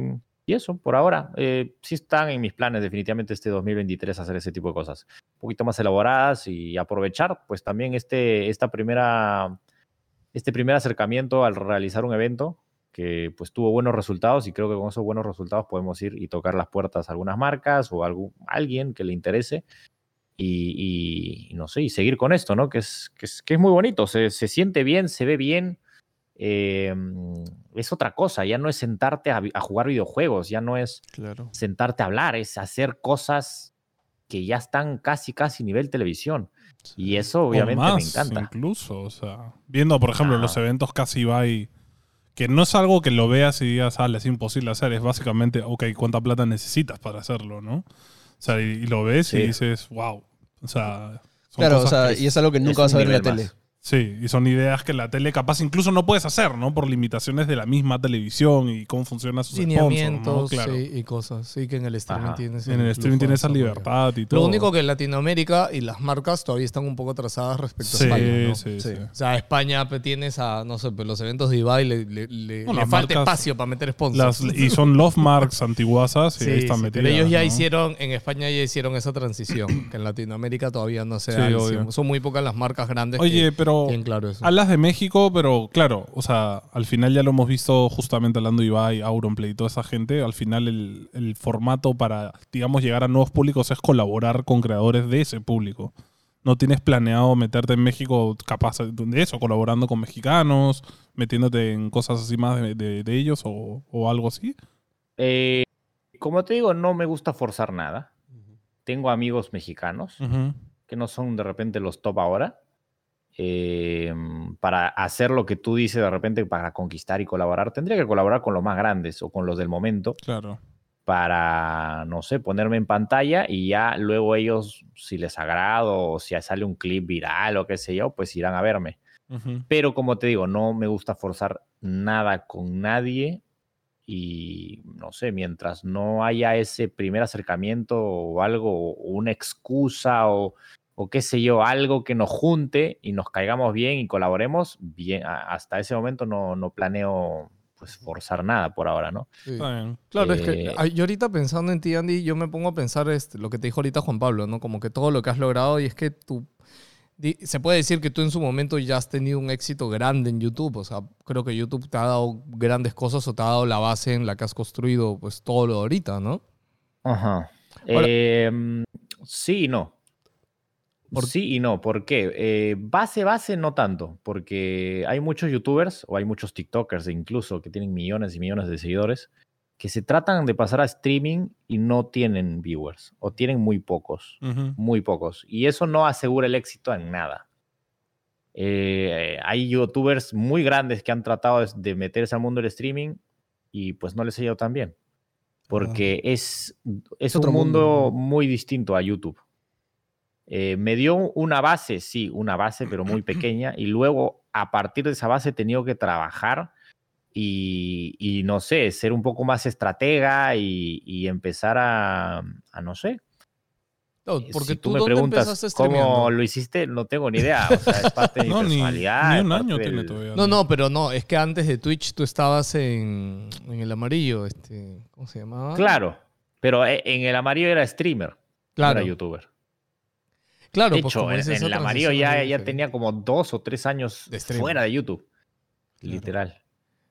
y eso, por ahora. Eh, sí están en mis planes definitivamente este 2023 hacer ese tipo de cosas. Un poquito más elaboradas y aprovechar pues también este, esta primera, este primer acercamiento al realizar un evento que pues tuvo buenos resultados y creo que con esos buenos resultados podemos ir y tocar las puertas a algunas marcas o a algún, alguien que le interese y no sé, y seguir con esto, ¿no? Que es, que es, que es muy bonito, se, se siente bien, se ve bien, eh, es otra cosa, ya no es sentarte a, a jugar videojuegos, ya no es Claro. sentarte a hablar, es hacer cosas que ya están casi, casi nivel televisión. Y eso O obviamente me encanta. Incluso, o sea, viendo, por ejemplo, los eventos casi Ibai, que no es algo que lo veas y digas, ah, es imposible hacer, es básicamente, ok, ¿cuánta plata necesitas para hacerlo, no? O sea, y, y lo ves y dices, wow. O sea, son Claro, o sea, que- y es algo que nunca vas a ver en la tele. Sí, y son ideas que la tele capaz incluso no puedes hacer, ¿no? Por limitaciones de la misma televisión y cómo funcionan sus sponsors, ¿no? Lineamientos Claro. sí, y cosas. Sí, que en el streaming Ajá. tienes. En el streaming tienes esa libertad y todo. Lo único que en Latinoamérica y las marcas todavía están un poco atrasadas respecto Sí, a España, ¿no? sí, Sí. sí. O sea, España tienes a, no sé, pues, los eventos de Ibai le, le, le- No, le las falta marcas- espacio para meter sponsors. Las- y son love marks antiguasas y Sí, ahí están sí, metidas. pero ellos ya ¿no? hicieron, en España ya hicieron esa transición, que en Latinoamérica todavía no se Sí, da. al obvio. 100. Son muy pocas las marcas grandes Oye, que pero claro eso. hablas de México, pero claro, o sea, al final ya lo hemos visto justamente hablando de Ibai, Auronplay y toda esa gente. Al final el, el formato para, digamos, llegar a nuevos públicos es colaborar con creadores de ese público. No tienes planeado meterte en México capaz de eso, colaborando con mexicanos, metiéndote en cosas así más de, de- de ellos o, o algo así. Eh, como te digo, no me gusta forzar nada. Tengo amigos mexicanos que no son de repente los top ahora. Eh, para hacer lo que tú dices de repente para conquistar y colaborar, tendría que colaborar con los más grandes o con los del momento Claro. para, no sé, ponerme en pantalla y ya luego ellos, si les agrado o si sale un clip viral o qué sé yo, pues irán a verme. Pero como te digo, no me gusta forzar nada con nadie y no sé, mientras no haya ese primer acercamiento o algo, o una excusa o, o qué sé yo, algo que nos junte y nos caigamos bien y colaboremos, bien, hasta ese momento no, no planeo pues forzar nada por ahora, ¿no? Sí. Está bien. Claro, es que Eh, yo ahorita pensando en ti, Andy, yo me pongo a pensar este, lo que te dijo ahorita Juan Pablo, ¿no? Como que todo lo que has logrado y es que tú, di- se puede decir que tú en su momento ya has tenido un éxito grande en YouTube, o sea, creo que YouTube te ha dado grandes cosas o te ha dado la base en la que has construido pues todo lo de ahorita, ¿no? Ajá. Ahora- Em, sí y no. Por- Sí y no. ¿Por qué? Eh, base, base, no tanto. Porque hay muchos youtubers o hay muchos TikTokers incluso que tienen millones y millones de seguidores que se tratan de pasar a streaming y no tienen viewers o tienen muy pocos. Muy pocos. Y eso no asegura el éxito en nada. Eh, hay youtubers muy grandes que han tratado de- meterse al mundo del streaming y pues no les ha ido tan bien. porque es, es Otro un mundo, mundo. muy distinto a YouTube. Eh, me dio una base, sí, una base, pero muy pequeña, y luego a partir de esa base he tenido que trabajar y, y no sé, ser un poco más estratega y, y empezar a, a, no sé. No, Eh, porque si tú, tú me ¿dónde preguntas cómo lo hiciste, no tengo ni idea. O sea, es parte de mi No, ni, personalidad. ni es un año tiene del- todavía. No, no, pero no, es que antes de Twitch tú estabas en, en el amarillo, este, ¿cómo se llamaba? Claro, pero eh, en el amarillo era streamer, no claro, era youtuber. Claro. de pues hecho, en, amarillo transición ya, ya tenía como dos o tres años De fuera de YouTube. Claro. Literal.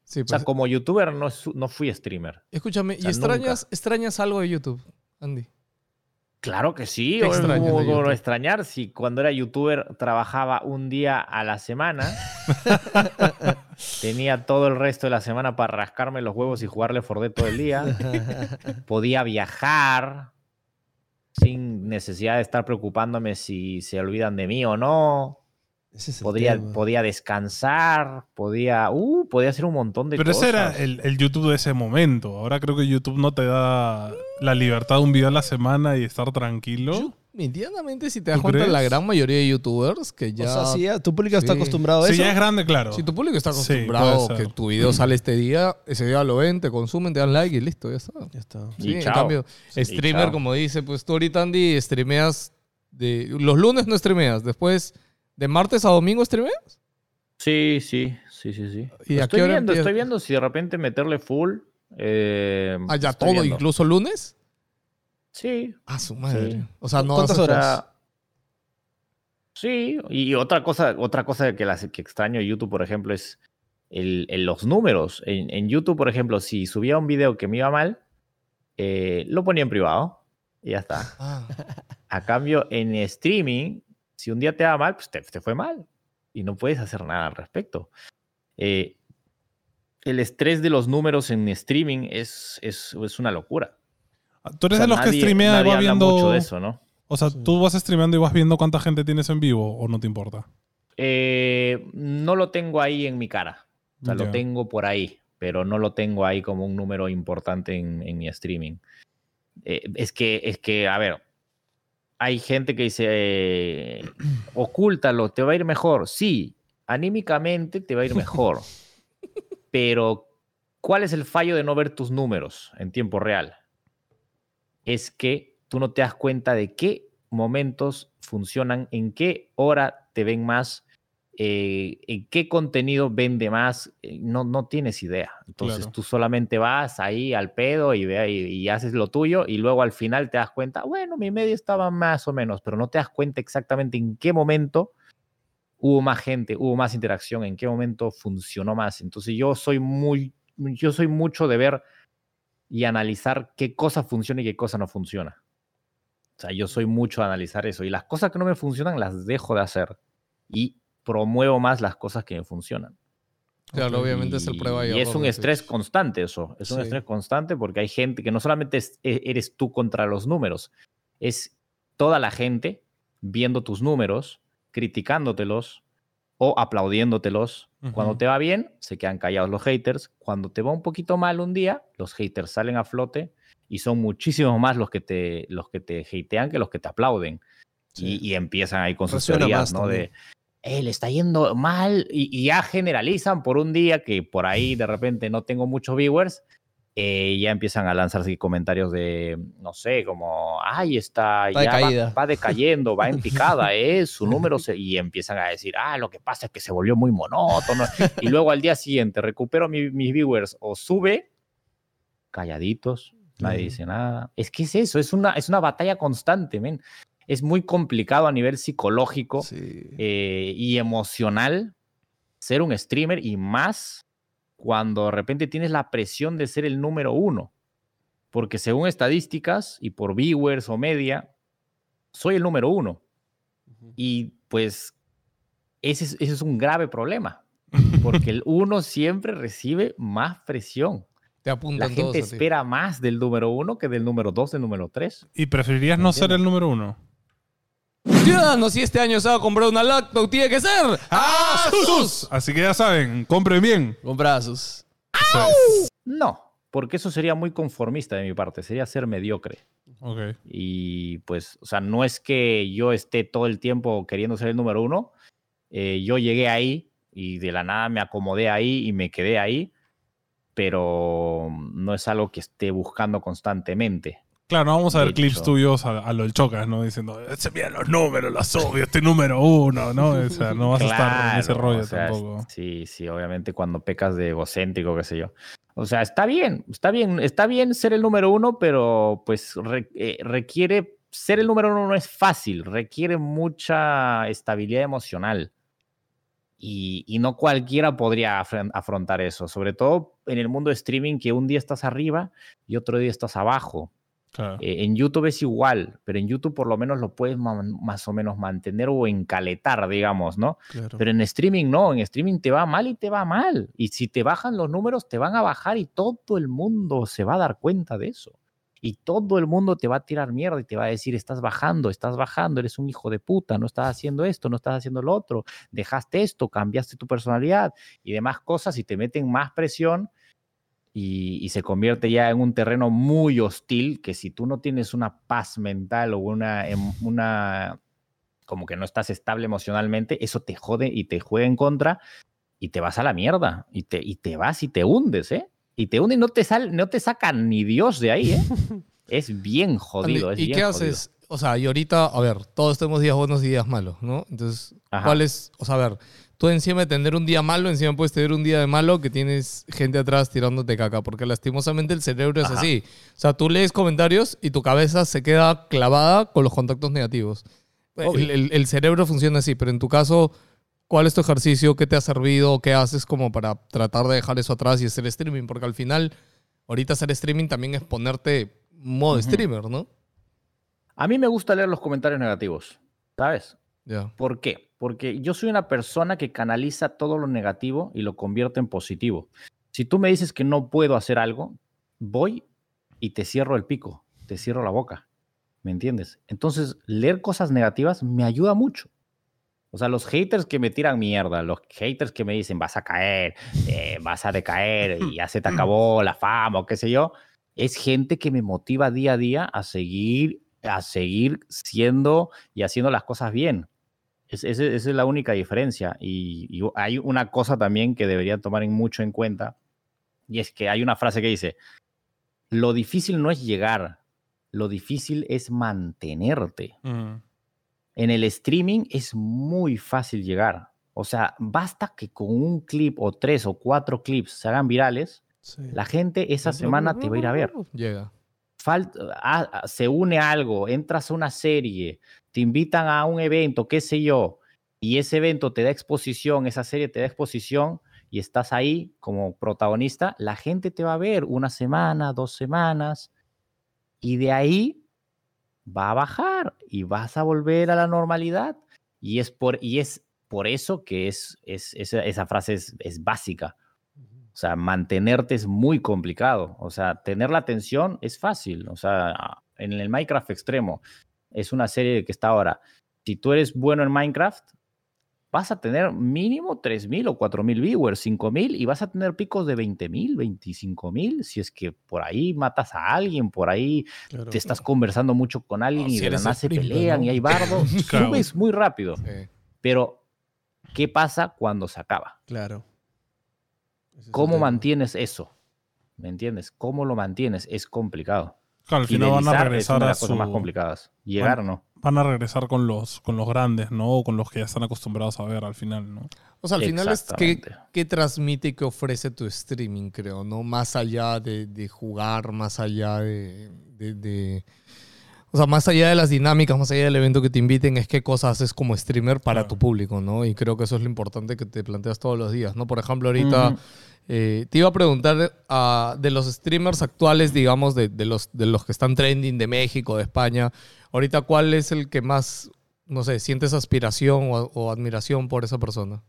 Sí, O sea, pues, como youtuber no, no fui streamer. escúchame, ¿y sea, extrañas, extrañas algo de YouTube, Andy? Claro que sí. ¿Qué o- extrañas de ¿Cómo cómo no extrañar si cuando era youtuber trabajaba un día a la semana? tenía todo el resto de la semana para rascarme los huevos y jugarle Fordet todo el día. Podía viajar sin necesidad de estar preocupándome si se olvidan de mí o no. Ese es el Podría, tema. podía descansar, podía, uh, podía hacer un montón de Pero cosas. ese era el, el YouTube de ese momento. Ahora creo que YouTube no te da la libertad de un video a la semana y estar tranquilo. Medianamente, si te das ¿Tú cuenta, crees? la gran mayoría de youtubers que ya... O sea, si ya tu público está Sí. acostumbrado a Si eso. ya es grande, claro. Si tu público está Sí, acostumbrado puede que tu video sale este día, ese día lo ven, te consumen, te dan like y listo, ya está. Ya está. Y Sí, en chao. cambio, streamer, como dice, pues tú ahorita, Andy, streameas de... Los lunes no streameas, después de martes a domingo streameas. Sí, sí, sí, sí, sí. ¿Y estoy viendo, estoy viendo si de repente meterle full. eh, Ah, ya todo, viendo. incluso lunes. Sí. Ah, su madre. Sí. O sea, no ¿Cuántas horas? sí, y otra cosa, otra cosa que, las- que extraño de YouTube, por ejemplo, es el, el- los números. En, en YouTube, por ejemplo, si subía un video que me iba mal, eh, lo ponía en privado y ya está. Ah, A cambio, en streaming, si un día te va mal, pues te, te fue mal y no puedes hacer nada al respecto. Eh, el estrés de los números en streaming es, es, es una locura. Tú eres O sea, de los que streamea y va viendo. mucho de eso, ¿no? O sea, tú vas streameando y vas viendo cuánta gente tienes en vivo o no te importa. Eh, no lo tengo ahí en mi cara. O sea, lo tengo por ahí, pero no lo tengo ahí como un número importante en, en mi streaming. Eh, es que, es que, a ver, hay gente que dice, eh, ocúltalo, te va a ir mejor. Sí, anímicamente te va a ir mejor. pero, ¿cuál es el fallo de no ver tus números en tiempo real? Es que tú no te das cuenta de qué momentos funcionan, en qué hora te ven más, eh, en qué contenido vende más, eh, no, no tienes idea. Entonces Claro. tú solamente vas ahí al pedo y, y, y haces lo tuyo y luego al final te das cuenta, bueno, mi medio estaba más o menos, pero no te das cuenta exactamente en qué momento hubo más gente, hubo más interacción, en qué momento funcionó más. Entonces yo soy muy, yo soy mucho de ver y analizar qué cosa funciona y qué cosa no funciona. O sea, yo soy mucho de analizar eso. Y las cosas que no me funcionan las dejo de hacer. Y promuevo más las cosas que me funcionan. claro, obviamente es el prueba y, Y es un estrés constante eso. Es un estrés constante porque hay gente que no solamente es- e- eres tú contra los números, es toda la gente viendo tus números, criticándotelos o aplaudiéndotelos. Cuando Ujú. te va bien, se quedan callados los haters. Cuando te va un poquito mal un día, los haters salen a flote y son muchísimos más los que te, los que te hatean que los que te aplauden. Sí. Y, y empiezan ahí con sus Resuena teorías, ¿no? también. De, eh, le está yendo mal y, y ya generalizan por un día que por ahí de repente no tengo muchos viewers, eh, ya empiezan a lanzarse comentarios de, no sé, como, ay, está, de ya va, va decayendo, va en picada, ¿eh? Su número se... Y empiezan a decir, ah, lo que pasa es que se volvió muy monótono. y luego al día siguiente recupero mi- mis viewers o sube, calladitos, nadie dice nada. Es que es eso, es una, es una batalla constante, men. Es muy complicado a nivel psicológico Sí. eh, y emocional ser un streamer y más cuando de repente tienes la presión de ser el número uno. Porque según estadísticas y por viewers o media, soy el número uno. Y pues ese es, ese es un grave problema. Porque el uno siempre recibe más presión. Te La gente espera más del número uno que del número dos, del número tres. ¿Y preferirías no ser el número uno? Ciudadanos, si este año se va a comprar una laptop, tiene que ser ¡Asus! Así que ya saben, compren bien. Con brazos. No. porque eso sería muy conformista de mi parte, sería ser mediocre. Ok. Y pues, o sea, no es que yo esté todo el tiempo queriendo ser el número uno. eh, yo llegué ahí y de la nada me acomodé ahí y me quedé ahí, pero no es algo que esté buscando constantemente. Claro, no vamos a ver clips tuyos a, a lo del Chocas, ¿no? Diciendo, se miran los números, los obvio, estoy número uno, ¿no? O sea, no vas a estar en ese Claro, rollo o sea, tampoco. Sí, sí, obviamente cuando pecas de egocéntrico, qué sé yo. O sea, está bien, está bien, está bien ser el número uno, pero pues re- eh, requiere, ser el número uno no es fácil, requiere mucha estabilidad emocional. Y, y no cualquiera podría afron- afrontar eso, sobre todo en el mundo de streaming que un día estás arriba y otro día estás abajo. Claro. Eh, en YouTube es igual, pero en YouTube por lo menos lo puedes más o menos mantener o encaletar, digamos, ¿no? Claro. Pero en streaming no, en streaming te va mal y te va mal. Y si te bajan los números, te van a bajar y todo el mundo se va a dar cuenta de eso. Y todo el mundo te va a tirar mierda y te va a decir, estás bajando, estás bajando, eres un hijo de puta, no estás haciendo esto, no estás haciendo lo otro, dejaste esto, cambiaste tu personalidad y demás cosas y te meten más presión y, y se convierte ya en un terreno muy hostil que si tú no tienes una paz mental o una, em- una como que no estás estable emocionalmente, eso te jode y te juega en contra y te vas a la mierda y te, y te vas y te hundes, ¿eh? Y te hundes y no te, sal, no te sacan ni Dios de ahí, ¿eh? es bien jodido. Es ¿Y bien qué jodido. haces? O sea, y ahorita, a ver, todos tenemos días buenos y días malos, ¿no? Entonces, Ajá. ¿cuál es? O sea, a ver, tú encima de tener un día malo, encima puedes tener un día de malo que tienes gente atrás tirándote caca, porque lastimosamente el cerebro es así. O sea, tú lees comentarios y tu cabeza se queda clavada con los contactos negativos. El, Obvio. el- el cerebro funciona así, pero en tu caso, ¿cuál es tu ejercicio? ¿Qué te ha servido? ¿Qué haces como para tratar de dejar eso atrás y hacer streaming? Porque al final, ahorita hacer streaming también es ponerte modo streamer, ¿no? A mí me gusta leer los comentarios negativos, ¿sabes? Ya. ¿Por qué? Porque yo soy una persona que canaliza todo lo negativo y lo convierte en positivo. Si tú me dices que no puedo hacer algo, voy y te cierro el pico, te cierro la boca. ¿Me entiendes? Entonces, leer cosas negativas me ayuda mucho. O sea, los haters que me tiran mierda, los haters que me dicen vas a caer, eh, vas a decaer y ya se te acabó la fama o qué sé yo, es gente que me motiva día a día a seguir, a seguir siendo y haciendo las cosas bien. Es- esa es la única diferencia. Y, y hay una cosa también que debería tomar en mucho en cuenta, y es que hay una frase que dice, lo difícil no es llegar, lo difícil es mantenerte. Mm. En el streaming es muy fácil llegar. O sea, basta que con un clip o tres o cuatro clips se hagan virales, Sí. la gente esa semana te va a ir a ver. Llega. Se une algo, entras a una serie, te invitan a un evento, qué sé yo, y ese evento te da exposición, esa serie te da exposición y estás ahí como protagonista, la gente te va a ver una semana, dos semanas, y de ahí va a bajar y vas a volver a la normalidad. Y es por, y es por eso que es, es, esa, frase es básica. O sea, mantenerte es muy complicado. O sea, tener la atención es fácil. O sea, en el Minecraft extremo, es una serie que está ahora. Si tú eres bueno en Minecraft, vas a tener mínimo 3.000 o 4.000 viewers, 5.000 y vas a tener picos de 20.000, 25.000. Si es que por ahí matas a alguien, por ahí Claro. te estás conversando mucho con alguien No, y si de la nada se pelean ¿no? y hay bardo, subes muy rápido. Sí. Pero, ¿qué pasa cuando se acaba? Claro. Ese ¿Cómo mantienes eso? ¿Me entiendes? ¿Cómo lo mantienes? Es complicado. Claro, al final van a Fidelizar es regresar una de a las cosas más complicadas. Llegar no. Van a regresar con los, con los grandes, ¿no? O con los que ya están acostumbrados a ver al final, ¿no? O sea, al final es Exactamente. que transmite y que ofrece tu streaming, creo, ¿no? Más allá de, de jugar, más allá de, de- de- O sea, más allá de las dinámicas, más allá del evento que te inviten, es qué cosas haces como streamer para Claro. tu público, ¿no? Y creo que eso es lo importante que te planteas todos los días, ¿no? Por ejemplo, ahorita. Eh, te iba a preguntar de los streamers actuales, digamos, de, de los, de los que están trending de México, de España, ahorita, ¿cuál es el que más, no sé, sientes aspiración o, o admiración por esa persona?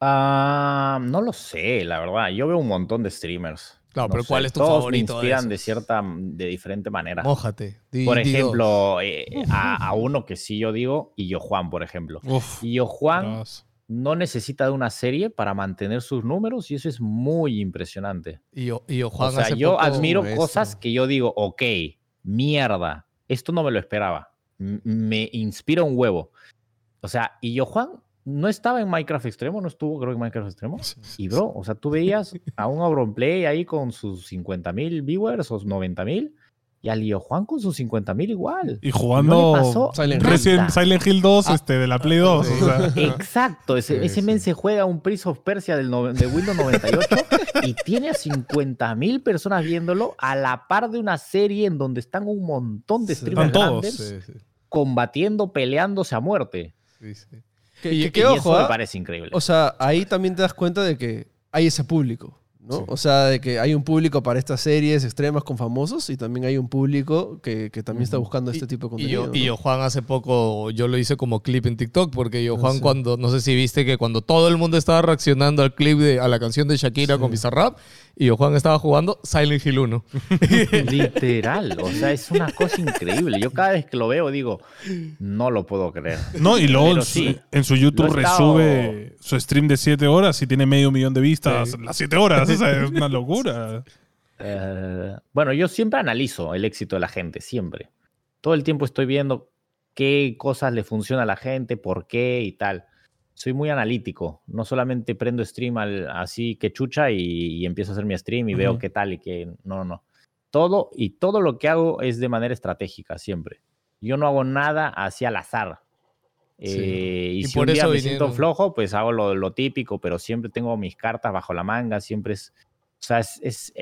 Ah, no lo sé, la verdad. Yo veo un montón de streamers. Claro, No pero ¿cuál es tu todos favorito me inspiran de cierta, de diferente manera. Mójate. Di- por ejemplo, eh, a, a uno que sí yo digo, y yo Juan, por ejemplo. Uf. Y yo Juan. No necesita de una serie para mantener sus números y eso es muy impresionante. Y, yo- y yo, O Juan, sea, yo admiro cosas que yo digo, ok, mierda, esto no me lo esperaba. M- me inspira un huevo. O sea, y yo, Juan, no estaba en Minecraft Extremo, no estuvo, creo en Minecraft Extremo. Y bro, o sea, tú veías a un Auronplay ahí con sus 50 mil viewers o 90 mil y al Leo Juan con sus 50 mil igual. Y No jugando pasó Silent nada. Resident Silent Hill 2 Ah. este, de la Play 2. o sea. Exacto, ese, Sí, ese sí. men se juega un Prince of Persia del no- de Windows 98 y tiene a 50 mil personas viéndolo a la par de una serie en donde están un montón de streamers todos. grandes Sí, sí, combatiendo, peleándose a muerte. sí, sí. Que, Y- que- y que y ojo, eso me ¿ah? parece increíble. O sea, ahí también te das cuenta de que hay ese público, ¿no? Sí. O sea, de que hay un público para estas series extremas con famosos y también hay un público que, que también está buscando este Y- tipo de Y contenido. yo, y yo, Juan, hace poco, yo lo hice como clip en TikTok, porque yo, Ah, Juan, sí. cuando, no sé si viste que cuando todo el mundo estaba reaccionando al clip de, a la canción de Shakira Sí. con Bizarrap, y yo, Juan, estaba jugando Silent Hill 1. Literal, o sea, es una cosa increíble. Yo cada vez que lo veo digo, no lo puedo creer. No, y luego en su, sí, en su YouTube estado- resube su stream de 7 horas y tiene medio millón de vistas Sí. las 7 horas. O sea, es una locura. Eh, bueno, yo siempre analizo el éxito de la gente, siempre. Todo el tiempo estoy viendo qué cosas le funciona a la gente, por qué y tal. Soy muy analítico. No solamente prendo stream al- así que chucha y, y empiezo a hacer mi stream y veo qué tal y qué. No, no, no. Todo y todo lo que hago es de manera estratégica, siempre. Yo no hago nada así al azar. Eh, y, Y si por un día me siento flojo, pues hago lo, lo típico, pero siempre tengo mis cartas bajo la manga, siempre es. O sea, es, es,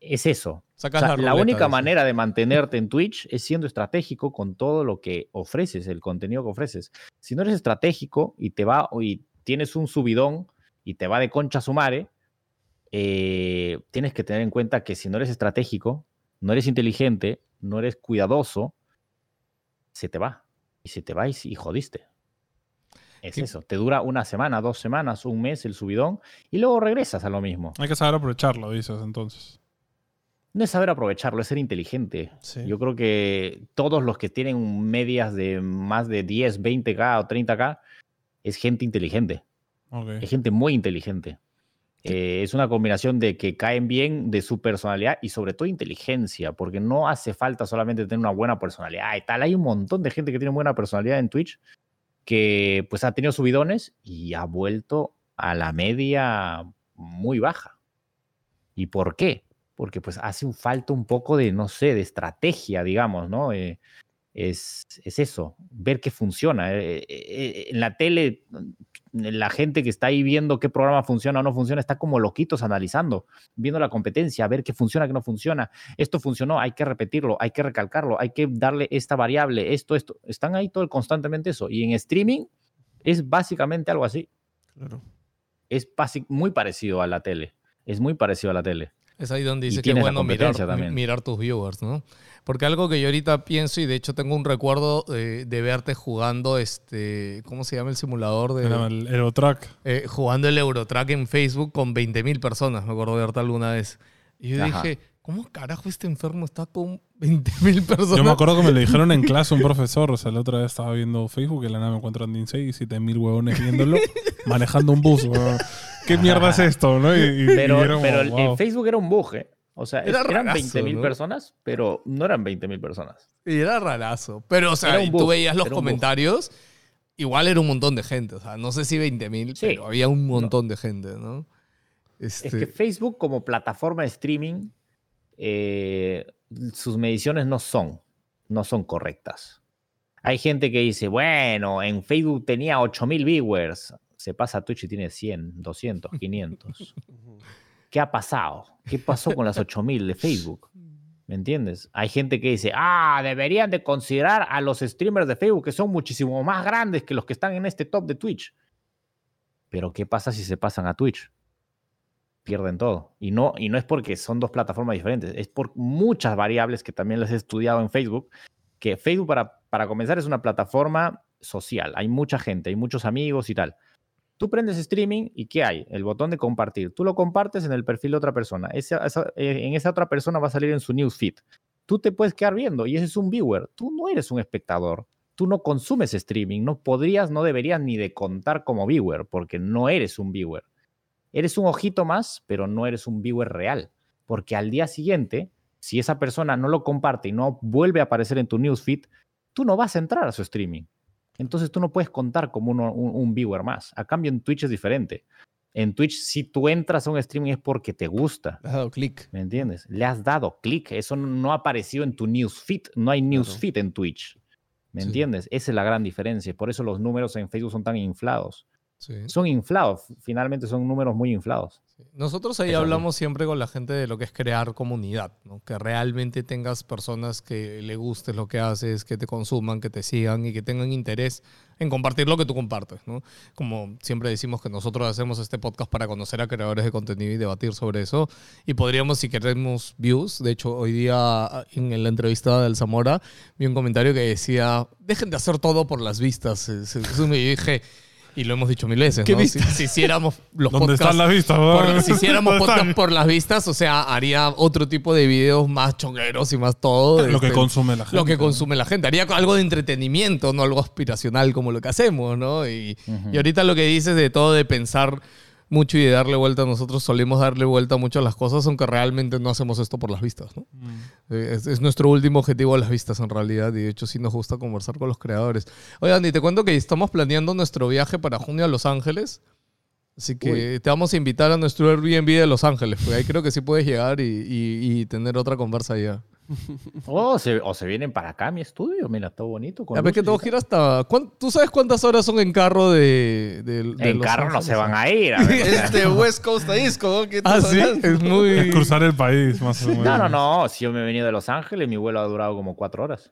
es eso. O sea, la, la única manera de mantenerte en Twitch es siendo estratégico con todo lo que ofreces, el contenido que ofreces. Si no eres estratégico y te va y tienes un subidón y te va de concha a su madre, eh, tienes que tener en cuenta que si no eres estratégico, no eres inteligente, no eres cuidadoso, se te va. Y se te va y, y jodiste. Es Sí. eso. Te dura una semana, dos semanas, un mes el subidón y luego regresas a lo mismo. Hay que saber aprovecharlo, dices entonces. No es saber aprovecharlo, es ser inteligente. Sí. Yo creo que todos los que tienen medias de más de 10, 20k o 30k es gente inteligente. Es gente muy inteligente. Eh, es una combinación de que caen bien de su personalidad y sobre todo inteligencia, porque no hace falta solamente tener una buena personalidad y tal. Hay un montón de gente que tiene buena personalidad en Twitch que pues ha tenido subidones y ha vuelto a la media muy baja. ¿Y por qué? Porque pues hace falta un poco de, no sé, de estrategia, digamos, ¿no? Eh, es, es eso, ver qué funciona. Eh, eh, en la tele, la gente que está ahí viendo qué programa funciona o no funciona está como loquitos analizando, viendo la competencia, ver qué funciona, qué no funciona. Esto funcionó, hay que repetirlo, hay que recalcarlo, hay que darle esta variable, esto, esto. Están ahí todo constantemente eso. Y en streaming es básicamente algo así. Claro. Es muy parecido a la tele. Es muy parecido a la tele. Es ahí donde dice que es bueno mirar, también. mirar tus viewers, ¿no? Porque algo que yo ahorita pienso, y de hecho tengo un recuerdo eh, de verte jugando, este, ¿cómo se llama el simulador? de Era el Eurotrack. eh, Jugando el Eurotrack en Facebook con 20.000 personas, me acuerdo de verte alguna vez. Y yo Ajá. dije, ¿cómo carajo este enfermo está con 20.000 personas? Yo me acuerdo que me lo dijeron en clase un profesor. O sea, la otra vez estaba viendo Facebook y de la nada me encuentro en Dinsei y 7000 huevones viéndolo manejando un bus. weón. ¿Qué mierda es esto? ¿no? Y, y- y Pero, era wow. Facebook era un bug, ¿eh? O sea, Era eran rarazo, 20.000 ¿no? personas, pero no eran 20.000 personas. Y era rarazo. Pero, o sea, y tú bug, veías los comentarios, igual era un montón de gente. O sea, no sé si 20.000, Sí. pero había un montón de gente, ¿no? Este, Es que Facebook como plataforma de streaming, eh, sus mediciones no son, no son correctas. Hay gente que dice, bueno, en Facebook tenía 8.000 viewers, se pasa a Twitch y tiene 100, 200, 500. ¿Qué ha pasado? ¿Qué pasó con las 8000 de Facebook? ¿Me entiendes? Hay gente que dice, ah, deberían de considerar a los streamers de Facebook que son muchísimo más grandes que los que están en este top de Twitch. Pero ¿qué pasa si se pasan a Twitch? Pierden todo. Y no, y no es porque son dos plataformas diferentes, es por muchas variables que también les he estudiado en Facebook, que Facebook para, para comenzar es una plataforma social. Hay mucha gente, hay muchos amigos y tal. Tú prendes streaming y ¿qué hay? El botón de compartir. Tú lo compartes en el perfil de otra persona. Esa- eh, en esa otra persona va a salir en su newsfeed. Tú te puedes quedar viendo y ese es un viewer. Tú no eres un espectador. tú no consumes streaming, no podrías, no deberías ni de contar como viewer, porque no eres un viewer. Eres un ojito más, pero no eres un viewer real, porque al día siguiente, si esa persona no lo comparte y no vuelve a aparecer en tu newsfeed, tú no vas a entrar a su streaming. Entonces tú no puedes contar como uno- un, un viewer más. A cambio, en Twitch es diferente. En Twitch, si tú entras a un streaming es porque te gusta. Le has dado clic. ¿Me entiendes? Le has dado clic. Eso no- ha aparecido en tu newsfeed. No hay newsfeed en Twitch. ¿Me Sí. entiendes? Esa es la gran diferencia. Por eso los números en Facebook son tan inflados. Sí. Son inflados. Finalmente son números muy inflados. Nosotros ahí hablamos siempre con la gente de lo que es crear comunidad, ¿no? que realmente tengas personas que le guste lo que haces, que te consuman, que te sigan y que tengan interés en compartir lo que tú compartes. ¿no? Como siempre decimos que nosotros hacemos este podcast para conocer a creadores de contenido y debatir sobre eso. Y podríamos, si queremos views, de hecho hoy día en la entrevista del Zamora vi un comentario que decía, dejen de hacer todo por las vistas. Y dije... Y lo hemos dicho mil veces, ¿Qué ¿no? Si, hiciéramos los ¿Dónde podcasts están las vistas? por- si hiciéramos ¿Dónde podcast por las vistas, o sea, haría otro tipo de videos más chongueros y más todo. Lo que este, consume la gente. Lo que consume la gente. Haría algo de entretenimiento, no algo aspiracional como lo que hacemos, ¿no? Y, y ahorita lo que dices de todo de pensar mucho y de darle vuelta, nosotros solemos darle vuelta mucho a las cosas, aunque realmente no hacemos esto por las vistas, ¿no? Mm. Eh, Es, es nuestro último objetivo las vistas en realidad y de hecho sí nos gusta conversar con los creadores. Oye Andy, te cuento que estamos planeando nuestro viaje para junio a Los Ángeles. Así que te vamos a invitar a nuestro Airbnb de Los Ángeles, porque ahí creo que sí puedes llegar y, y- y tener otra conversa allá. O se, o se vienen para acá a mi estudio. Mira, todo bonito. con Ya ves que tal. gira hasta... ¿cuán- ¿Tú sabes cuántas horas son en carro de, de- de En Los carro no se van a ir. a ver. Este West Coast a Disco, ¿qué Ah, sí, es muy... Es cruzar el país, más o menos. No, no, no. Si yo me he venido de Los Ángeles, mi vuelo ha durado como cuatro horas.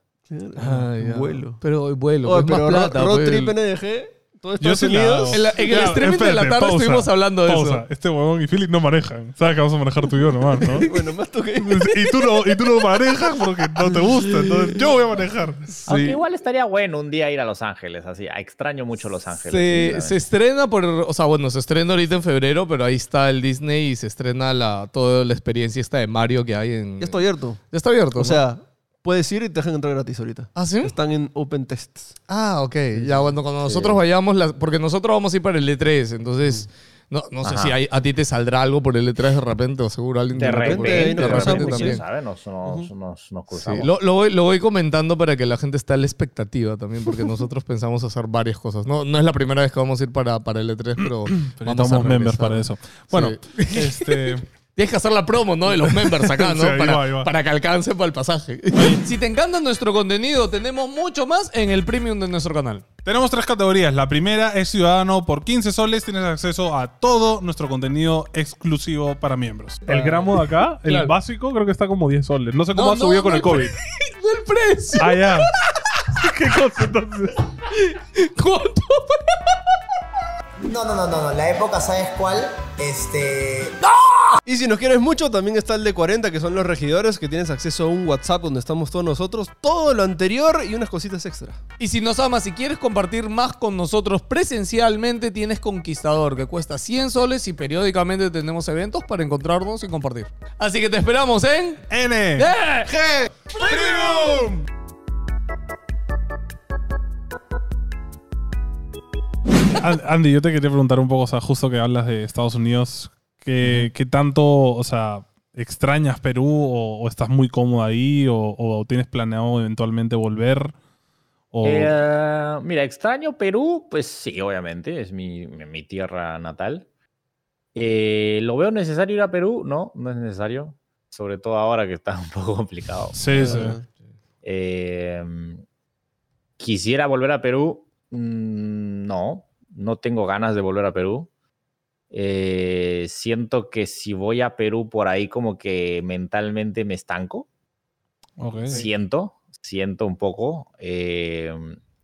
Ah, ya. Vuelo. Pero vuelo, Oye, pues, pero más plata. road pues. trip NDG, todo Yo sí la Unidos. hago. En la- en el Ya, streaming de la espérate, tarde estuvimos hablando de pausa. eso. Este huevón y Philip no manejan. Sabes que vamos a manejar tú y yo nomás, ¿no? Bueno, más tú que... y, tú no, y tú no manejas porque no te gusta. Entonces yo voy a manejar. Aunque igual estaría bueno un día ir a Los Ángeles. Así, extraño mucho Los Ángeles. Se, estrena por, o sea, bueno, se estrena ahorita en febrero, pero ahí está el Disney y se estrena la, toda la experiencia esta de Mario que hay en... Ya está abierto. Ya está abierto. O ¿no? sea, puedes ir y te dejan entrar gratis ahorita. ¿Ah, sí? Están en Open Tests. Ah, ok. Ya, bueno, cuando nosotros vayamos, la- porque nosotros vamos a ir para el E3, entonces... No, no sé Ajá. si hay- a ti te saldrá algo por el E3 de repente, o seguro alguien De te lo repente, ahí de quién también. sabe, nos, nos, nos, nos Sí, cruzamos. lo, lo voy, lo voy comentando para que la gente esté a la expectativa también, porque nosotros pensamos hacer varias cosas. No, no es la primera vez que vamos a ir para, para el E3, pero, Pero vamos a necesitamos members para eso. Bueno, Sí. este. Tienes que hacer la promo, ¿no? De los members acá, ¿no? Sí, ahí para, va, ahí va. para que alcance para el pasaje. si te encanta nuestro contenido, tenemos mucho más en el premium de nuestro canal. Tenemos tres categorías. La primera es Ciudadano. Por 15 soles tienes acceso a todo nuestro contenido exclusivo para miembros. El gramo de acá, el Claro. básico, creo que está como 10 soles. No sé cómo No, ha no, subido con no el COVID. No el precio. Ah, ya. ¿Qué cosa entonces? ¿Cuánto? No, no, no, no, no. La época, ¿sabes cuál? Este. Y si nos quieres mucho, también está el de 40, que son los regidores, que tienes acceso a un WhatsApp donde estamos todos nosotros, todo lo anterior y unas cositas extra. Y si nos amas y quieres compartir más con nosotros presencialmente, tienes Conquistador, que cuesta 100 soles y periódicamente tenemos eventos para encontrarnos y compartir. Así que te esperamos en... N. G. Premium. Andy, yo te quería preguntar un poco, o sea, justo que hablas de Estados Unidos, ¿qué, qué tanto, o sea, extrañas Perú o, o estás muy cómodo ahí o, o tienes planeado eventualmente volver? O, Eh, mira, extraño Perú, pues sí, obviamente, es mi, mi- mi tierra natal. Eh, ¿Lo veo necesario ir a Perú? No, no es necesario. Sobre todo ahora que está un poco complicado. sí, sí. Eh, ¿Quisiera volver a Perú? Mm, no, no tengo ganas de volver a Perú. Eh, siento que si voy a Perú por ahí como que mentalmente me estanco. Siento, siento un poco. eh,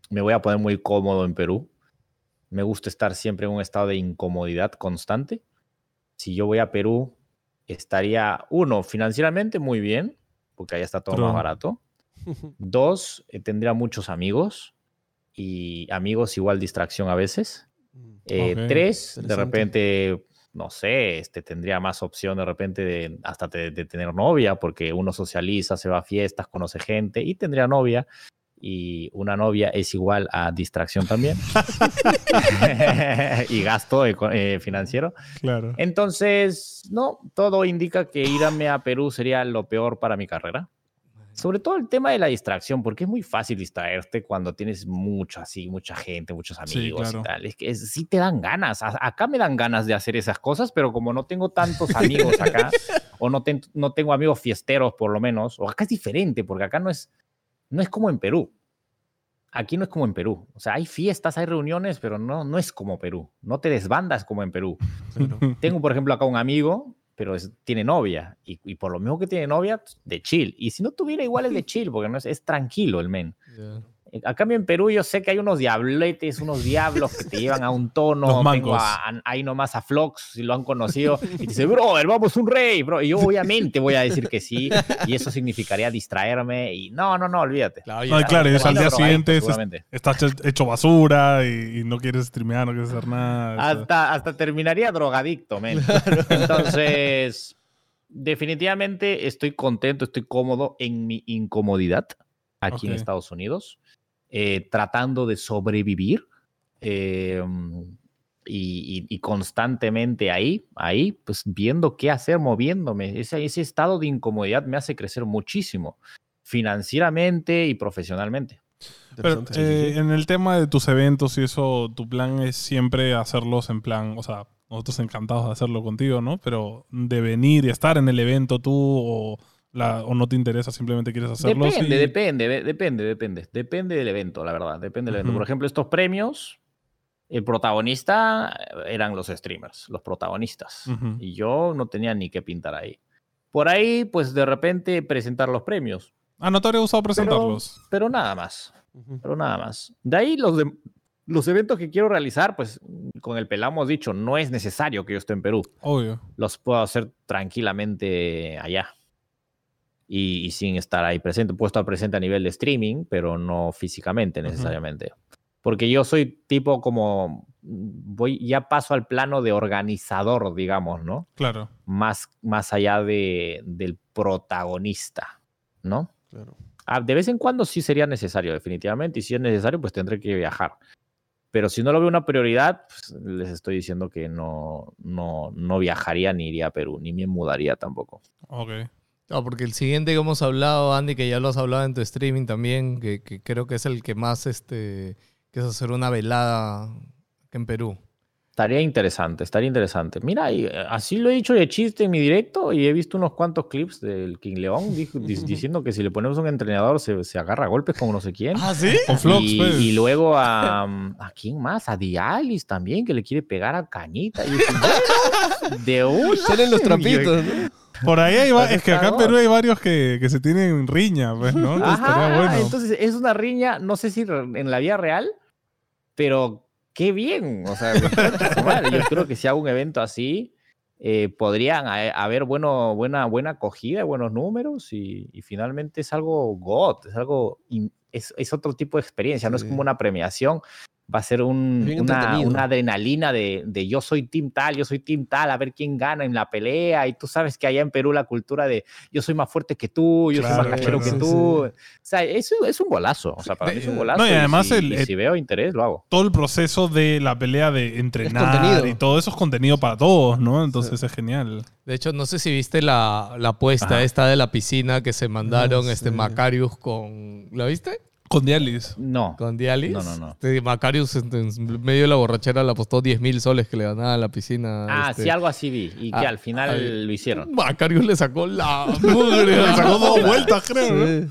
me voy a poner muy cómodo en Perú. Me gusta estar siempre en un estado de incomodidad constante. Si yo voy a Perú, estaría, uno, financieramente muy bien, porque allá está todo más barato. Dos, eh, tendría muchos amigos y amigos igual distracción a veces. Eh, Ok, tres, de repente, no sé, este, tendría más opción de repente de, hasta de, de tener novia, porque uno socializa, se va a fiestas, conoce gente y tendría novia. y una novia es igual a distracción también y gasto eh, financiero. Claro. Entonces, no, todo indica que irme a Perú sería lo peor para mi carrera. Sobre todo el tema de la distracción, porque es muy fácil distraerte cuando tienes mucho así, mucha gente, muchos Sí, amigos claro. y tal. Es que es- sí te dan ganas. A- acá me dan ganas de hacer esas cosas, pero como no tengo tantos amigos acá, o no, ten- no tengo amigos fiesteros por lo menos, o acá es diferente, porque acá no es, no es como en Perú. Aquí no es como en Perú. O sea, hay fiestas, hay reuniones, pero no, no es como Perú. No te desbandas como en Perú. Tengo, por ejemplo, acá un amigo, pero es- tiene novia. Y, y por lo mismo que tiene novia, de chill. Y si no tuviera igual es de chill, porque no es, es tranquilo el men. A cambio en Perú yo sé que hay unos diabletes, unos diablos que te llevan a un tono. Los Tengo mancos. a- a- ahí nomás a Flox, si lo han conocido, y te dice, brother, vamos un rey, bro. Y yo obviamente voy a decir que sí, y eso significaría distraerme. Y no, no, no, olvídate. Claro, No, claro, y al día siguiente es- seguramente. estás he- hecho basura y, y no quieres streamear, no quieres hacer nada. Hasta, hasta terminaría drogadicto, men. Entonces, definitivamente estoy contento, estoy cómodo en mi incomodidad aquí en Ok. Estados Unidos, eh, tratando de sobrevivir eh, y, y- y constantemente ahí, ahí, pues viendo qué hacer, moviéndome. Ese, ese estado de incomodidad me hace crecer muchísimo, financieramente y profesionalmente. Pero eh, en el tema de tus eventos y eso, tu plan es siempre hacerlos en plan, o sea, nosotros encantados de hacerlo contigo, ¿no? Pero de venir y estar en el evento tú o, la, o no te interesa, simplemente quieres hacerlos. Depende, y- depende, de- depende, depende. Depende del evento, la verdad. Depende del evento. Ujú. Por ejemplo, estos premios, el protagonista eran los streamers, los protagonistas. Ujú. Y yo no tenía ni que pintar ahí. Por ahí, pues de repente presentar los premios. Ah, no te habría gustado presentarlos. Pero nada más. Ujú. Pero nada más. De ahí los, de- los eventos que quiero realizar, pues con el pelado hemos dicho, no es necesario que yo esté en Perú Obvio. los puedo hacer tranquilamente allá. Y, y sin estar ahí presente. Puedo estar presente a nivel de streaming, pero no físicamente necesariamente. Porque yo soy tipo como, voy, ya paso al plano de organizador, digamos, ¿no? Claro. Más, más allá de, del protagonista, ¿no? Claro. Ah, de vez en cuando sí sería necesario, definitivamente, y si es necesario, pues tendré que viajar. Pero si no lo veo una prioridad, pues, les estoy diciendo que no, no, no viajaría ni iría a Perú, ni me mudaría tampoco. Ok. No, porque el siguiente que hemos hablado, Andy, que ya lo has hablado en tu streaming también, que, que creo que es el que más, este, que es hacer una velada en Perú. Estaría interesante, estaría interesante. Mira, y, eh, así lo he dicho de chiste en mi directo y he visto unos cuantos clips del King León dijo- diciendo que si le ponemos un entrenador se, se agarra a golpes con no sé quién. ¿Ah, sí? Con Flox, y, pues. y luego a, ¿a quién más? A Dialis también, que le quiere pegar a Cañita. Y "Bueno, de una. Salen los Y trapitos, ¿no? Por ahí hay va- es que acá en Perú hay varios que, que se tienen riña, pues, ¿no? Entonces Ajá, bueno. entonces es una riña, no sé si en la vida real, pero qué bien. O sea, yo creo que si hago un evento así, eh, podrían ha- haber bueno, buena, buena acogida, buenos números y, y finalmente es algo God, es algo, in- es, es otro tipo de experiencia, no es Sí. como una premiación. Va a ser un- una, adrenalina de, de yo soy team tal, yo soy team tal, a ver quién gana en la pelea. Y tú sabes que allá en Perú la cultura de yo soy más fuerte que tú, yo soy más cachero claro. que Sí, tú. sí. O sea, eso es un golazo. O sea, para mí es un Eh, golazo. no, y además si, el- y el- si veo interés, lo hago. Todo el proceso de la pelea de entrenar y todo eso es contenido para todos, ¿no? Entonces es genial. De hecho, no sé si viste la, la apuesta Ajá. esta de la piscina que se mandaron No este. Macarius con... ¿La viste? Con Dialis. No. Con Dialis. No, no, no. Este, Macarius en, en medio de la borrachera le apostó 10 mil soles que le ganaba a la piscina. Ah, este. sí, algo así vi. Y que Ah, al final lo hicieron. Macarius le sacó la mugre. Le sacó dos vueltas, creo.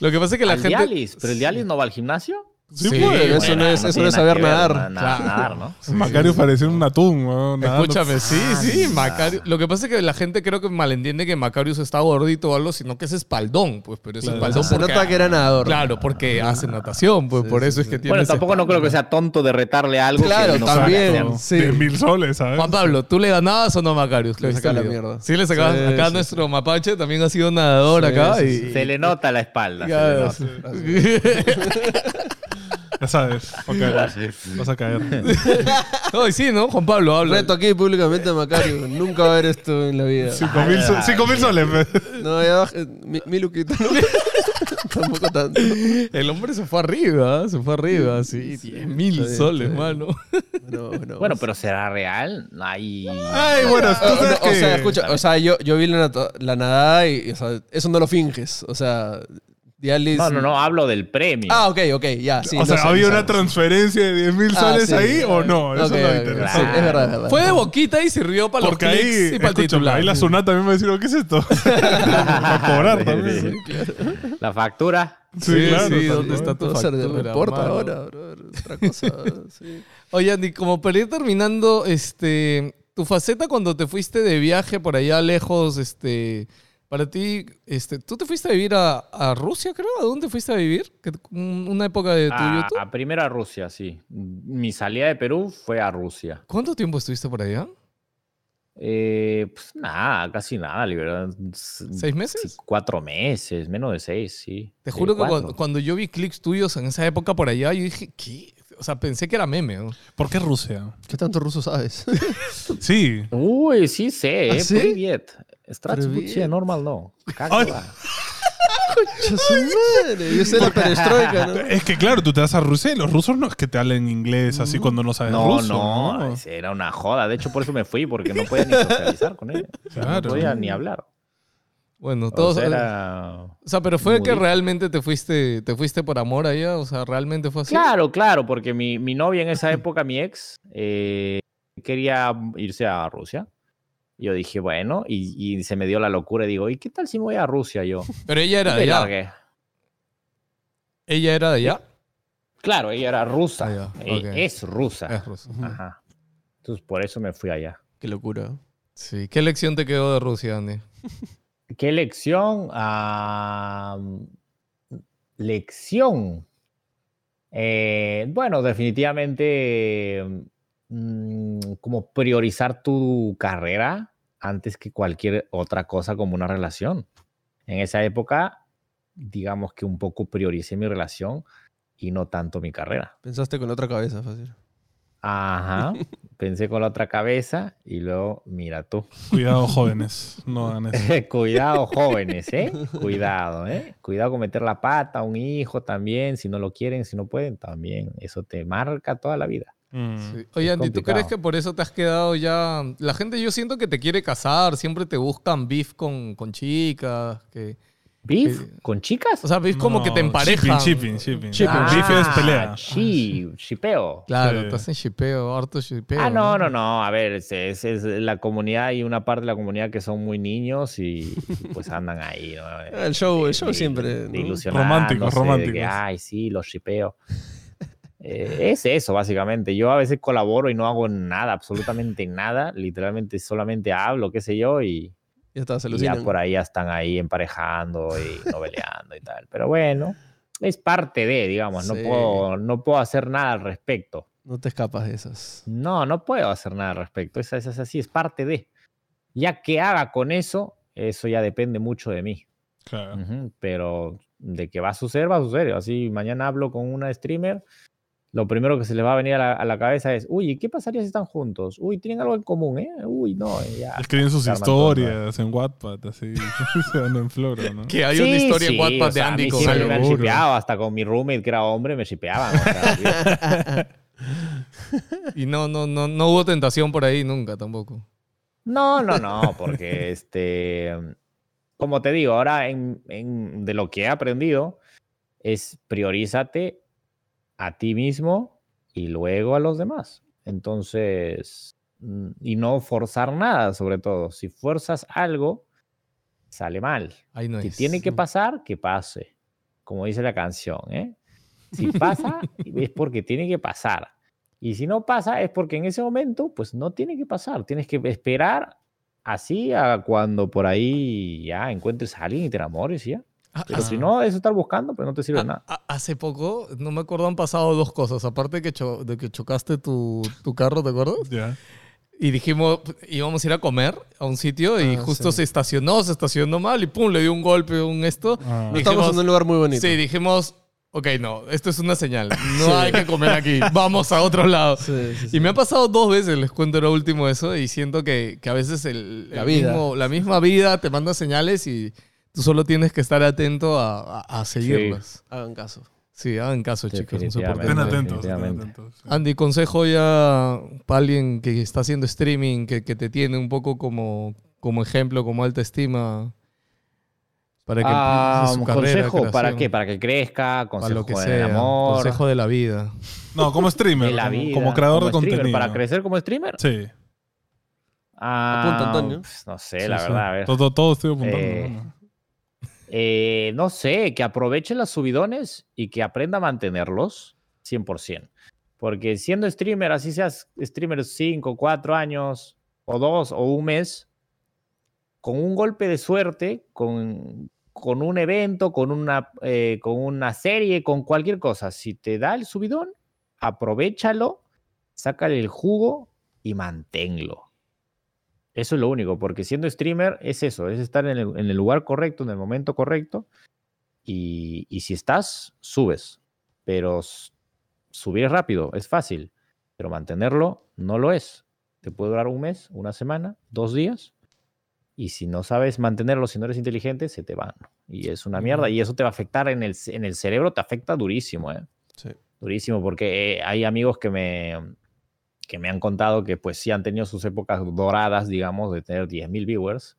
Lo que pasa es que la Al gente... Dialis, pero el Dialis no va al gimnasio. Sí, Sí, pues. Eso no es, eso no es saber ver, nadar. nadar, ¿no? Macario parecía un atún, nadando. Escúchame, sí, sí, Ah, Macarius. Lo que pasa es que la gente creo que malentiende que Macarius está gordito o algo, sino que es espaldón, pues, pero es Claro. espaldón Se porque... nota que era nadador. Claro, porque hace natación, pues Sí, por sí, eso es sí. que tiene Bueno, ese tampoco no creo que sea tonto de retarle algo. que Claro, no también. Sí. 10 mil soles, ¿sabes? Juan Pablo, ¿tú le ganabas o no a Macarius? Le ¿Lo sacaba la mierda. Sí, le sacabas. Sí, acá sí, nuestro mapache también ha sido nadador Sí, acá. sí, y, sí. Se le nota la espalda. Ya, sabes. Ok, vas a caer. Ay, sí, ¿no? Juan Pablo, habla. Reto aquí públicamente a Macario. Nunca va a ver esto en la vida. 5 mil so- cinco mil soles. No, ya baja. Mi, mi luquita. ¿no? Tampoco tanto. El hombre se fue arriba, ¿eh? se fue arriba, sí. 10 mil bien, soles, está mano. Bueno, bueno, Bueno, pero ¿será real? Ay. Ay, bueno, tú Ah, sabes no, O que- sea, escucha, o sea, yo, yo vi la, nata- la nadada y, o sea, eso no lo finges. O sea, Dialis. No, no, no, hablo del premio. Ah, ok, ok, ya. Sí, o sea, ¿había una transferencia de 10 mil Ah, soles sí. ahí o no? Eso Ok, no me sí, es verdad, es verdad. Fue de boquita y sirvió para los Porque ahí, clics y para el titular. ahí la Sunat también me decía, ¿qué es esto? Para cobrar Sí, también. La factura. Sí, Sí, claro. sí. ¿dónde está tu O sea, factura, me importa mano? ahora, brother, Otra cosa. sí. Oye, Andy, como para ir terminando, este, tu faceta cuando te fuiste de viaje por allá lejos, este, para ti, este, ¿tú te fuiste a vivir a, a Rusia, creo? ¿A dónde fuiste a vivir? ¿Que- un- ¿Una época de tu A, YouTube? a primero a Rusia, sí. Mi salida de Perú fue a Rusia. ¿Cuánto tiempo estuviste por allá? Eh, pues nada, casi nada, libertad. ¿Seis meses? Cuatro meses, menos de seis, sí. Te juro que cuando, cuando yo vi clics tuyos en esa época por allá, yo dije, ¿qué? o sea, pensé que era meme. ¿no? ¿Por qué Rusia? ¿Qué tanto ruso sabes? sí. Uy, sí sé. ¿Ah, ¿eh? ¿Ah, sí? Privet. Privet. normal no. Madre. Yo sé la perestroika, ¿no? Es que claro, tú te vas a Rusia y los rusos no es que te hablen inglés así mm. cuando no sabes no, ruso. No, no, era una joda. De hecho, por eso me fui, porque no podía ni socializar con ellos. Claro. No podía ni hablar. Bueno, O todos... sea, era... O sea, pero fue que realmente te fuiste, te fuiste por amor allá, o sea, realmente fue así. Claro, claro, porque mi, mi novia en esa época, mi ex, eh, quería irse a Rusia. Yo dije, bueno, y, y se me dio la locura y digo, ¿y qué tal si me voy a Rusia yo? Pero ella era de allá. largué. Ella era de allá. Claro, ella era rusa. Ah, ok. Es rusa. Es rusa. Ajá. Entonces, por eso me fui allá. Qué locura. Sí. ¿Qué lección te quedó de Rusia, Andy? ¿Qué lección? Ah, lección. Eh, bueno, definitivamente mm, como priorizar tu carrera antes que cualquier otra cosa como una relación. En esa época, digamos que un poco prioricé mi relación y no tanto mi carrera. Pensaste con la otra cabeza, fácil. Ajá. Pensé con la otra cabeza y luego, mira tú. Cuidado, jóvenes. No hagan eso. Cuidado, jóvenes, ¿eh? Cuidado, ¿eh? Cuidado con meter la pata a un hijo también, si no lo quieren, si no pueden, también. Eso te marca toda la vida. Mm. Sí. Oye, Andy, ¿tú crees que por eso te has quedado ya... La gente yo siento que te quiere casar, siempre te buscan beef con, con chicas, que... ¿Beef? Eh, ¿Con chicas? O sea, beef como que te emparejan. Shipping, shipping, shipping. Shipping. Beef es pelea. Ah, chi, chipeo. Claro, Sí. te hacen shipeo, harto shipeo. Ah, no, no, no. A ver, es, es- es la comunidad y una parte de la comunidad que son muy niños y, y pues andan ahí, ¿no? El show, el show De- siempre. de ¿no? Románticos, románticos. Ay, sí, los shipeo. Eh, es eso, básicamente. Yo a veces colaboro y no hago nada, absolutamente nada. Literalmente solamente hablo, qué sé yo, y, Ya está, se y ya por ahí ya están ahí emparejando y noveleando y tal. Pero bueno, es parte de, digamos, no, Sí. puedo, no puedo hacer nada al respecto. No te escapas de esas. No, no puedo hacer nada al respecto. Es, es, es así, es parte de. Ya que haga con eso, eso ya depende mucho de mí. Claro. Ujú, Pero de que va a suceder, va a suceder. Así, mañana hablo con una streamer. Lo primero que se le va a venir a la, a la cabeza es, uy, ¿qué pasaría si están juntos? Uy, tienen algo en común, ¿eh? Uy, no, ya. Escriben sus historias en Wattpad, así. se van en floro, ¿no? Que hay una historia en o de sea, Andy con siempre me han algo. shipeado, hasta con mi roommate que era hombre me shipeaban. o sea, olvídate. Y no, no, no, no hubo tentación por ahí nunca tampoco. No, no, no, porque este, como te digo, ahora en, en- de lo que he aprendido es priorízate a ti mismo y luego a los demás. Entonces, mm, y no forzar nada, sobre todo. Si fuerzas algo, sale mal. Ahí no Si es. tiene que pasar, que pase. Como dice la canción, ¿eh? Si pasa, es porque tiene que pasar. Y si no pasa, es porque en ese momento, pues no tiene que pasar. Tienes que esperar así a cuando por ahí ya encuentres a alguien y te enamores ya. Ah, Pero ah, si no, eso estar buscando, pues no te sirve de ah, nada. ah, hace poco, no me acuerdo, han pasado dos cosas. Aparte que cho- de que chocaste tu, tu carro, ¿te acuerdas? Ya. Y dijimos, íbamos a ir a comer a un sitio y Ah, justo sí. se estacionó, se estacionó mal y pum, le dio un golpe, un esto. Ah. Dijimos- Estamos en un lugar muy bonito. Sí, dijimos, ok, no, esto es una señal. No hay que comer aquí. Vamos a otro lado. Sí, sí, sí. Y me ha pasado dos veces, les cuento lo último eso, y siento que, que a veces el, La el vida. mismo- la misma vida te manda señales y tú solo tienes que estar atento a, a- a seguirlas. Hagan caso. Sí, hagan caso, chicos. No se porten Estén atentos. estén definitivamente. atentos. sí. Andy, consejo ya para alguien que está haciendo streaming, que, que te tiene un poco como, como ejemplo, como alta estima, para que Ah, su carrera, consejo, ¿para qué? Para que crezca, consejo lo que en sea, el amor, consejo de la vida. No, como streamer, la como, vida, como creador de streamer, contenido. ¿Para crecer como streamer? Sí. Ah, Apunta, Antonio. pues, no sé, sí, la sí. verdad, a ver. Todo, todo estoy apuntando. Eh, ¿no? Eh, no sé, que aproveche las subidones y que aprenda a mantenerlos 100%. Porque siendo streamer, así seas streamer 5, 4 años, o 2, o un mes, con un golpe de suerte, con, con un evento, con una, eh, con una serie, con cualquier cosa, si te da el subidón, aprovechalo, sácale el jugo y manténlo. Eso es lo único, porque siendo streamer es eso, es estar en el, en el lugar correcto, en el momento correcto. Y, y si estás, subes. Pero subir es rápido, es fácil. Pero mantenerlo no lo es. Te puede durar un mes, una semana, dos días. Y si no sabes mantenerlo, si no eres inteligente, se te van. Y es una mierda. Y eso te va a afectar en el, en el cerebro, te afecta durísimo, ¿eh? Sí. Durísimo, porque eh, hay amigos que me, que me han contado que pues sí han tenido sus épocas doradas, digamos, de tener 10.000 viewers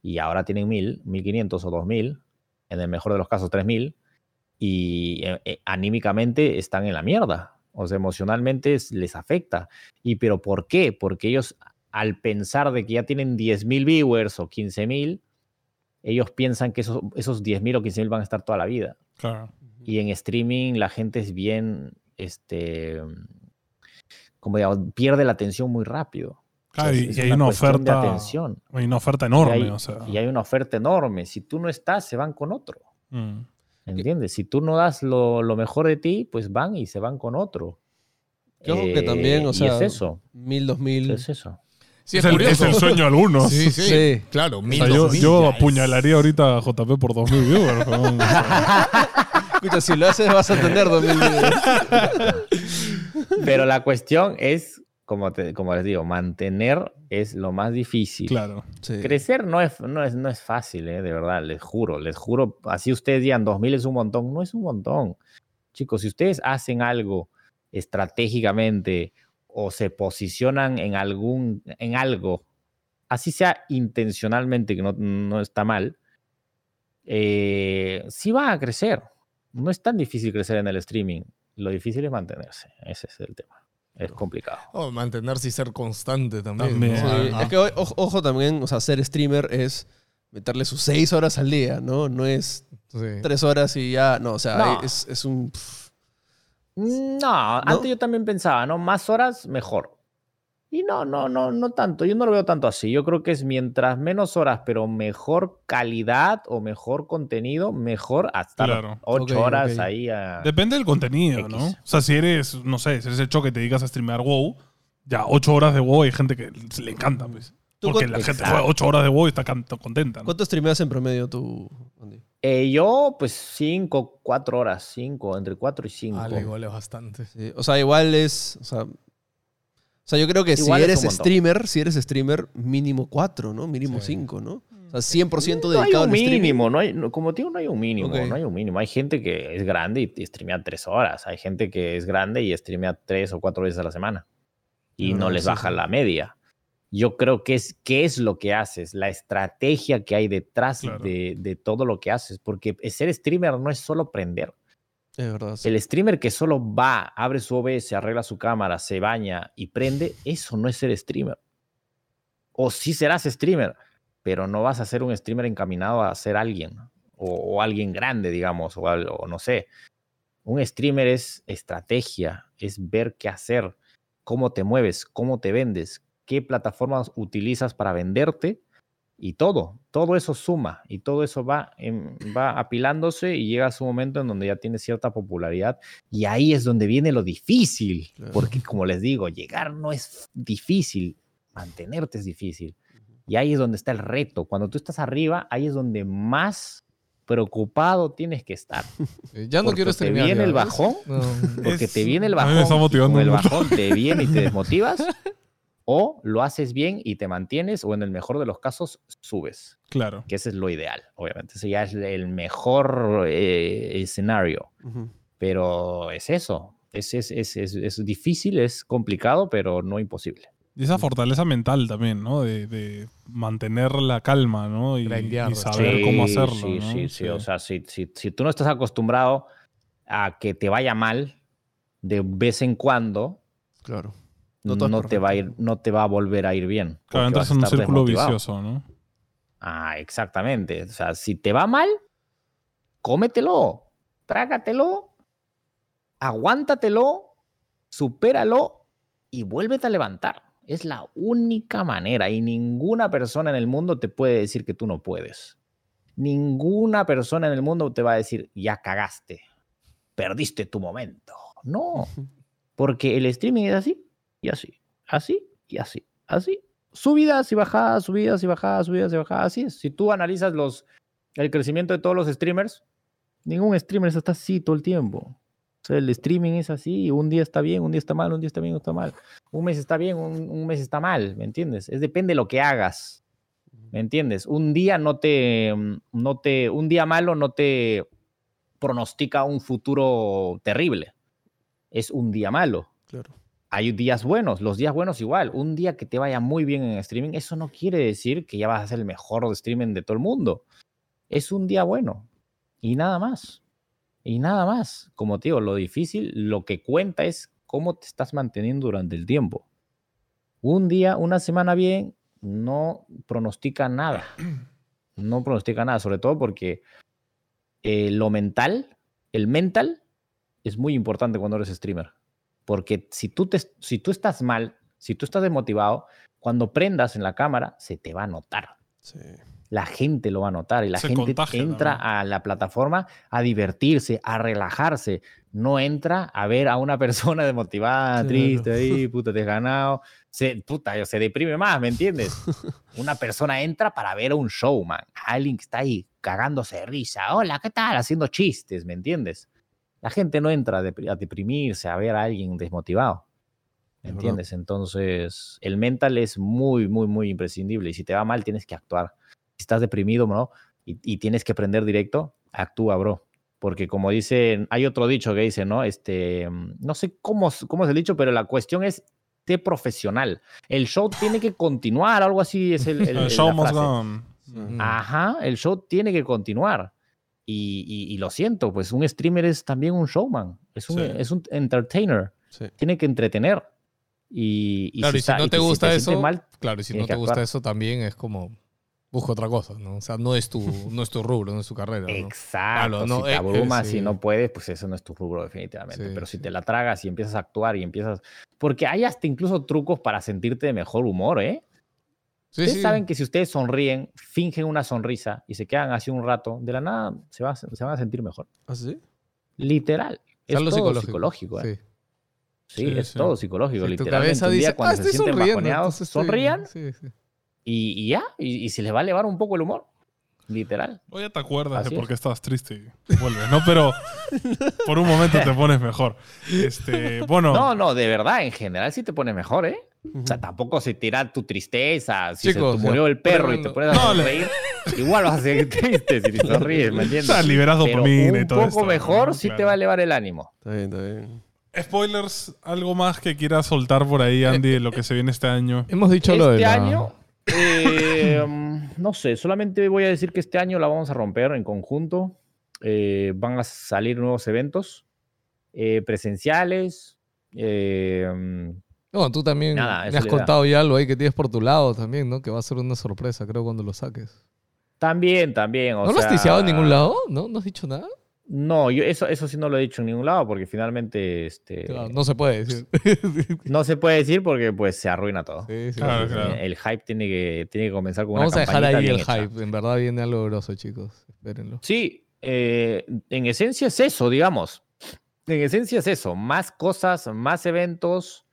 y ahora tienen 1.000, 1.500 o 2.000, en el mejor de los casos 3.000 y eh, eh, anímicamente están en la mierda. O sea, emocionalmente es- les afecta. ¿Y pero por qué? Porque ellos al pensar de que ya tienen 10.000 viewers o 15.000, ellos piensan que esos, esos 10.000 o 15.000 van a estar toda la vida. Claro. Y en streaming la gente es bien, este, como digamos, pierde la atención muy rápido. Claro, O sea, y, y hay una cuestión de oferta. atención. Hay una oferta Y enorme, hay, o sea. y hay una oferta enorme. Si tú no estás, se van con otro. mm. ¿Entiendes? Si tú no das lo, lo mejor de ti, pues van y se van con otro. Que ojo que también, o y sea, es eso. Mil, dos mil. Es eso. Sí, es, el, es el sueño de algunos. Sí, sí, Sí. Claro, O mil, sea, yo, dos mil yo apuñalaría ahorita a JP por 2000 viewers. Escucha, si lo haces vas a tener dos mil. Pero la cuestión es, como, te- como les digo, mantener es lo más difícil. claro. Sí. Crecer no es, no es, no es fácil, ¿eh? de verdad, les juro, les juro. Así ustedes digan 2000 es un montón, no es un montón. Chicos, si ustedes hacen algo estratégicamente o se posicionan en algún, en algo, así sea intencionalmente, que no, no está mal, eh, sí van a crecer. No es tan difícil crecer en el streaming. Lo difícil es mantenerse. Ese es el tema. Es complicado. Oh, mantenerse y ser constante también. También. ¿no? Sí, Ajá. es que o- ojo, ojo también, o sea, ser streamer es meterle sus seis horas al día, ¿no? No es Sí. tres horas y ya, no, o sea, No. Es, es un... pff, No, antes yo también pensaba, ¿no? Más horas, mejor. Y no, no, no, no tanto. Yo no lo veo tanto así. Yo creo que es mientras menos horas, pero mejor calidad o mejor contenido, mejor hasta Claro. ocho Ok, horas ok. ahí a... Depende del contenido, X. ¿no? O sea, si eres, no sé, si eres el choque y te dedicas a streamear WoW, ya 8 horas de WoW hay gente que le encanta, pues. ¿Tú Porque la gente juega 8 horas de WoW y está contenta. ¿no? ¿Cuánto streameas en promedio tú, Andy? Eh, yo, pues cinco, cuatro horas, cinco, entre cuatro y cinco. Ah, igual es bastante. Sí, O sea, igual es... O sea, sea, yo creo que Igual si es eres streamer, si eres streamer, mínimo cuatro, ¿no? Mínimo Sí. cinco, ¿no? O sea, 100% no hay dedicado un al streaming. mínimo, no hay, no- como digo, no hay un mínimo, Ok. no hay un mínimo. Hay gente que es grande y, y streamea tres horas. Hay gente que es grande y streamea tres o cuatro veces a la semana. Y No, no no, les sí, baja sí. la media. Yo creo que es, ¿qué es lo que haces? La estrategia que hay detrás Claro. de, de todo lo que haces. Porque ser streamer no es solo prender. El streamer que solo va, abre su OBS, arregla su cámara, se baña y prende, eso no es ser streamer. O sí serás streamer, pero no vas a ser un streamer encaminado a ser alguien o, alguien grande, digamos, o, o no sé. Un streamer es estrategia, es ver qué hacer, cómo te mueves, cómo te vendes, qué plataformas utilizas para venderte y todo, todo eso suma y todo eso va, en- va apilándose y llega a su momento en donde ya tiene cierta popularidad y ahí es donde viene lo difícil, Claro. porque como les digo, llegar no es difícil, mantenerte es difícil. Y ahí es donde está el reto. Cuando tú estás arriba, ahí es donde más preocupado tienes que estar. Eh, Ya no Porque quiero te viene ya, el bajón, No. porque Es- te viene el a mí me bajón. está y motivando con el mucho. bajón te viene y te desmotivas. O lo haces bien y te mantienes, o en el mejor de los casos, subes, Claro. que ese es lo ideal, obviamente. Ese ya es el mejor eh, escenario. Pero es eso. Es, es, es, es, es difícil, es complicado, pero no imposible. Y esa fortaleza mental también, ¿no? De, de mantener la calma, ¿no? Y, y saber cómo hacerlo. Sí, ¿no? sí, sí. O sea, si, si, si tú no estás acostumbrado a que te vaya mal de vez en cuando, Claro. No, te va a ir, no te va a volver a ir bien. Claro, entras en un círculo desmotivado. vicioso, ¿no? Ah, exactamente. O sea, si te va mal, cómetelo, trágatelo, aguántatelo, supéralo y vuélvete a levantar. Es la única manera y ninguna persona en el mundo te puede decir que tú no puedes. Ninguna persona en el mundo te va a decir, ya cagaste, perdiste tu momento. No, porque el streaming es así y así, así y así, así. Subidas y bajadas, subidas y bajadas, subidas y bajadas, así es. Si tú analizas los, el crecimiento de todos los streamers, ningún streamer está así todo el tiempo. O sea, el streaming es así, un día está bien, un día está mal, un día está bien, un día está mal. Un mes está bien, un, un mes está mal, ¿me entiendes? Es depende de lo que hagas, ¿me entiendes? Un día no te, no te, un día malo no te pronostica un futuro terrible. Es un día malo. Claro. Hay días buenos, los días buenos igual. Un día que te vaya muy bien en streaming, eso no quiere decir que ya vas a ser el mejor streaming de todo el mundo. Es un día bueno y nada más. Y nada más. Como te digo, lo difícil, lo que cuenta es cómo te estás manteniendo durante el tiempo. Un día, una semana bien, no pronostica nada. No pronostica nada, sobre todo porque eh, lo mental, el mental, es muy importante cuando eres streamer. Porque si tú, te, si tú estás mal, si tú estás desmotivado, cuando prendas en la cámara, se te va a notar. Sí. La gente lo va a notar y la Se gente contagia entra a la plataforma a divertirse, a relajarse. No entra a ver a una persona desmotivada, triste, ahí, puta, desganado. Se, puta, se deprime más, ¿me entiendes? Una persona entra para ver a un showman, a alguien que está ahí cagándose de risa. Hola, ¿qué tal? Haciendo chistes, ¿me entiendes? La gente no entra a depri- a deprimirse, a ver a alguien desmotivado. ¿Me Es verdad. entiendes? Entonces, el mental es muy, muy, muy imprescindible. Y si te va mal, tienes que actuar. Si estás deprimido, ¿no? Y, y tienes que prender directo, actúa, bro. Porque como dicen, hay otro dicho que dice, ¿no? Este, no sé cómo, es- cómo es el dicho, pero la cuestión es, sé profesional. El show tiene que continuar, algo así es el, el- show must go on. Mm. Ajá, el show tiene que continuar. Y, y- y lo siento, pues un streamer es también un showman, es un, Sí. es un entertainer, Sí. tiene que entretener. Y, y Claro, y si está- no te si gusta sientes eso, mal, claro, y si no te gusta actuar. eso también es como busca otra cosa, ¿no? O sea, no es tu, no es tu rubro, no es tu carrera, ¿no? Exacto. Claro, no, si te eh, eh, abrumas sí. y no puedes, pues eso no es tu rubro, definitivamente. Sí, Pero si sí. te la tragas y empiezas a actuar y empiezas. Porque hay hasta incluso trucos para sentirte de mejor humor, ¿eh? Sí, ustedes sí. saben que si ustedes sonríen, fingen una sonrisa y se quedan así un rato, de la nada se, va- se van a sentir mejor. ¿Ah, sí? Literal. Es todo psicológico. psicológico. ¿eh? Sí. Sí, Sí, es sí. todo psicológico. Sí, tu Literalmente cabeza un día dice, cuando ah, se estoy sienten bajoneados, sonrían Sí, sí. y, y ya, y, y se les va a elevar un poco el humor. Literal. O ya te acuerdas Así de por qué estabas triste y vuelves, ¿no? Pero por un momento te pones mejor. Este, bueno, No, no, de verdad, en general sí te pone mejor, ¿eh? O sea, tampoco se tira tu tristeza. Si Chicos, se te murió el perro y te pones a No, le- sonreír, igual vas a seguir triste si te sonríes, ¿me o entiendes? sea, liberas dopamina y un todo poco esto, mejor ¿no? sí te Claro. va a elevar el ánimo. Está bien, está bien. Spoilers, algo más que quieras soltar por ahí, Andy, de lo que se viene este año. Hemos dicho lo de Este la- año, eh, no sé, solamente voy a decir que este año la vamos a romper en conjunto. Eh, van a salir nuevos eventos eh, presenciales. No, tú también Nada, me has contado ya algo ahí que tienes por tu lado también, ¿no? Que va a ser una sorpresa, creo, cuando lo saques. también, también. o ¿No lo has ticiado en ningún lado? ¿No? ¿No has dicho nada? No, yo eso, eso sí no lo he dicho en ningún lado porque finalmente este, Claro, no se puede decir. no se puede decir porque pues se arruina todo. Sí, sí, Claro, claro. El hype tiene que, tiene que comenzar con Vamos a una dejar campañita ahí el hecha. hype. En verdad viene algo grosso, chicos. Espérenlo. Sí, eh, en esencia es eso, digamos. En esencia es eso. Más cosas, más eventos.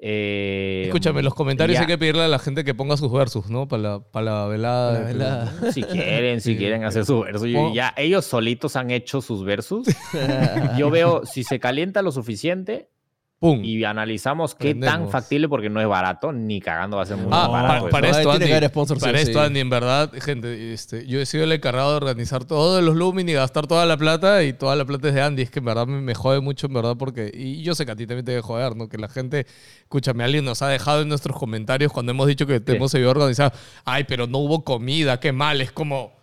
Eh, Escúchame, los comentarios ya. hay que pedirle a la gente que ponga sus versus, ¿no? Para la, para la velada. Si quieren, si quieren hacer su verso. yo- Ya ellos solitos han hecho sus versos. Yo veo, si se calienta lo suficiente, ¡Pum! y analizamos qué tan factible, porque no es barato, ni cagando va a ser muy Ah, barato. pa- para esto, Andy, que haber sponsors, para sí, esto, sí. Andy, en verdad, gente, este, yo he sido el encargado de organizar todos los Lumin y gastar toda la plata y toda la plata es de Andy. Es que en verdad me, me jode mucho, en verdad, porque. Y yo sé que a ti también te debe joder, ¿no? Que la gente, escúchame, alguien nos ha dejado en nuestros comentarios cuando hemos dicho que te Sí. hemos ayudado a organizar. Ay, pero no hubo comida, qué mal. Es como.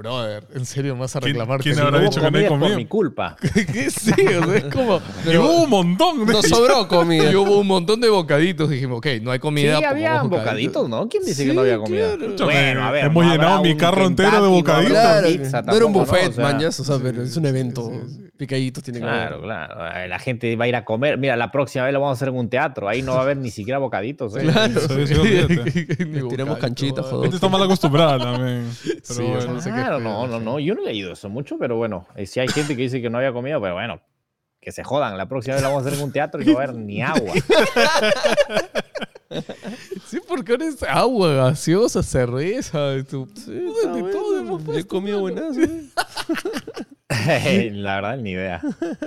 Brother, en serio me vas a ¿Quién- reclamar quién que Si habrá no dicho que no hay comida es por mi culpa. ¿Qué sí? O sea, es como. Y hubo un montón de Nos sobró comida. Y hubo un montón de bocaditos. Dijimos, ok, no hay Sí, comida. había pongamos bocaditos, ¿no? ¿Quién dice que Sí, no había comida? claro. Bueno, a ver. Hemos no llenado mi carro entero de no bocaditos. habrá Claro, pizza no era un buffet, O sea, mañas, o sea, pero es un evento. Picaditos tiene que Claro, haber. claro. Eh, La gente va a ir a comer. Mira, la próxima vez lo vamos a hacer en un teatro. Ahí no va a haber ni siquiera bocaditos. ¿eh? Claro. Sí, sí, canchitas, ¿no? joder. Gente está mal acostumbrada también. Pero Sí, bueno. o sea, no sé qué Claro, esperar, no, no, sí. no. Yo no he leído eso mucho, pero bueno. eh, Si hay gente que dice que no había comida, pues bueno, que se jodan. La próxima vez lo vamos a hacer en un teatro y no va a haber ni agua. Sí, porque ahora es agua, gaseosa, cerveza, de tu... Sí, de todo Yo he comido mano. buenas. ¿eh? la verdad, ni idea.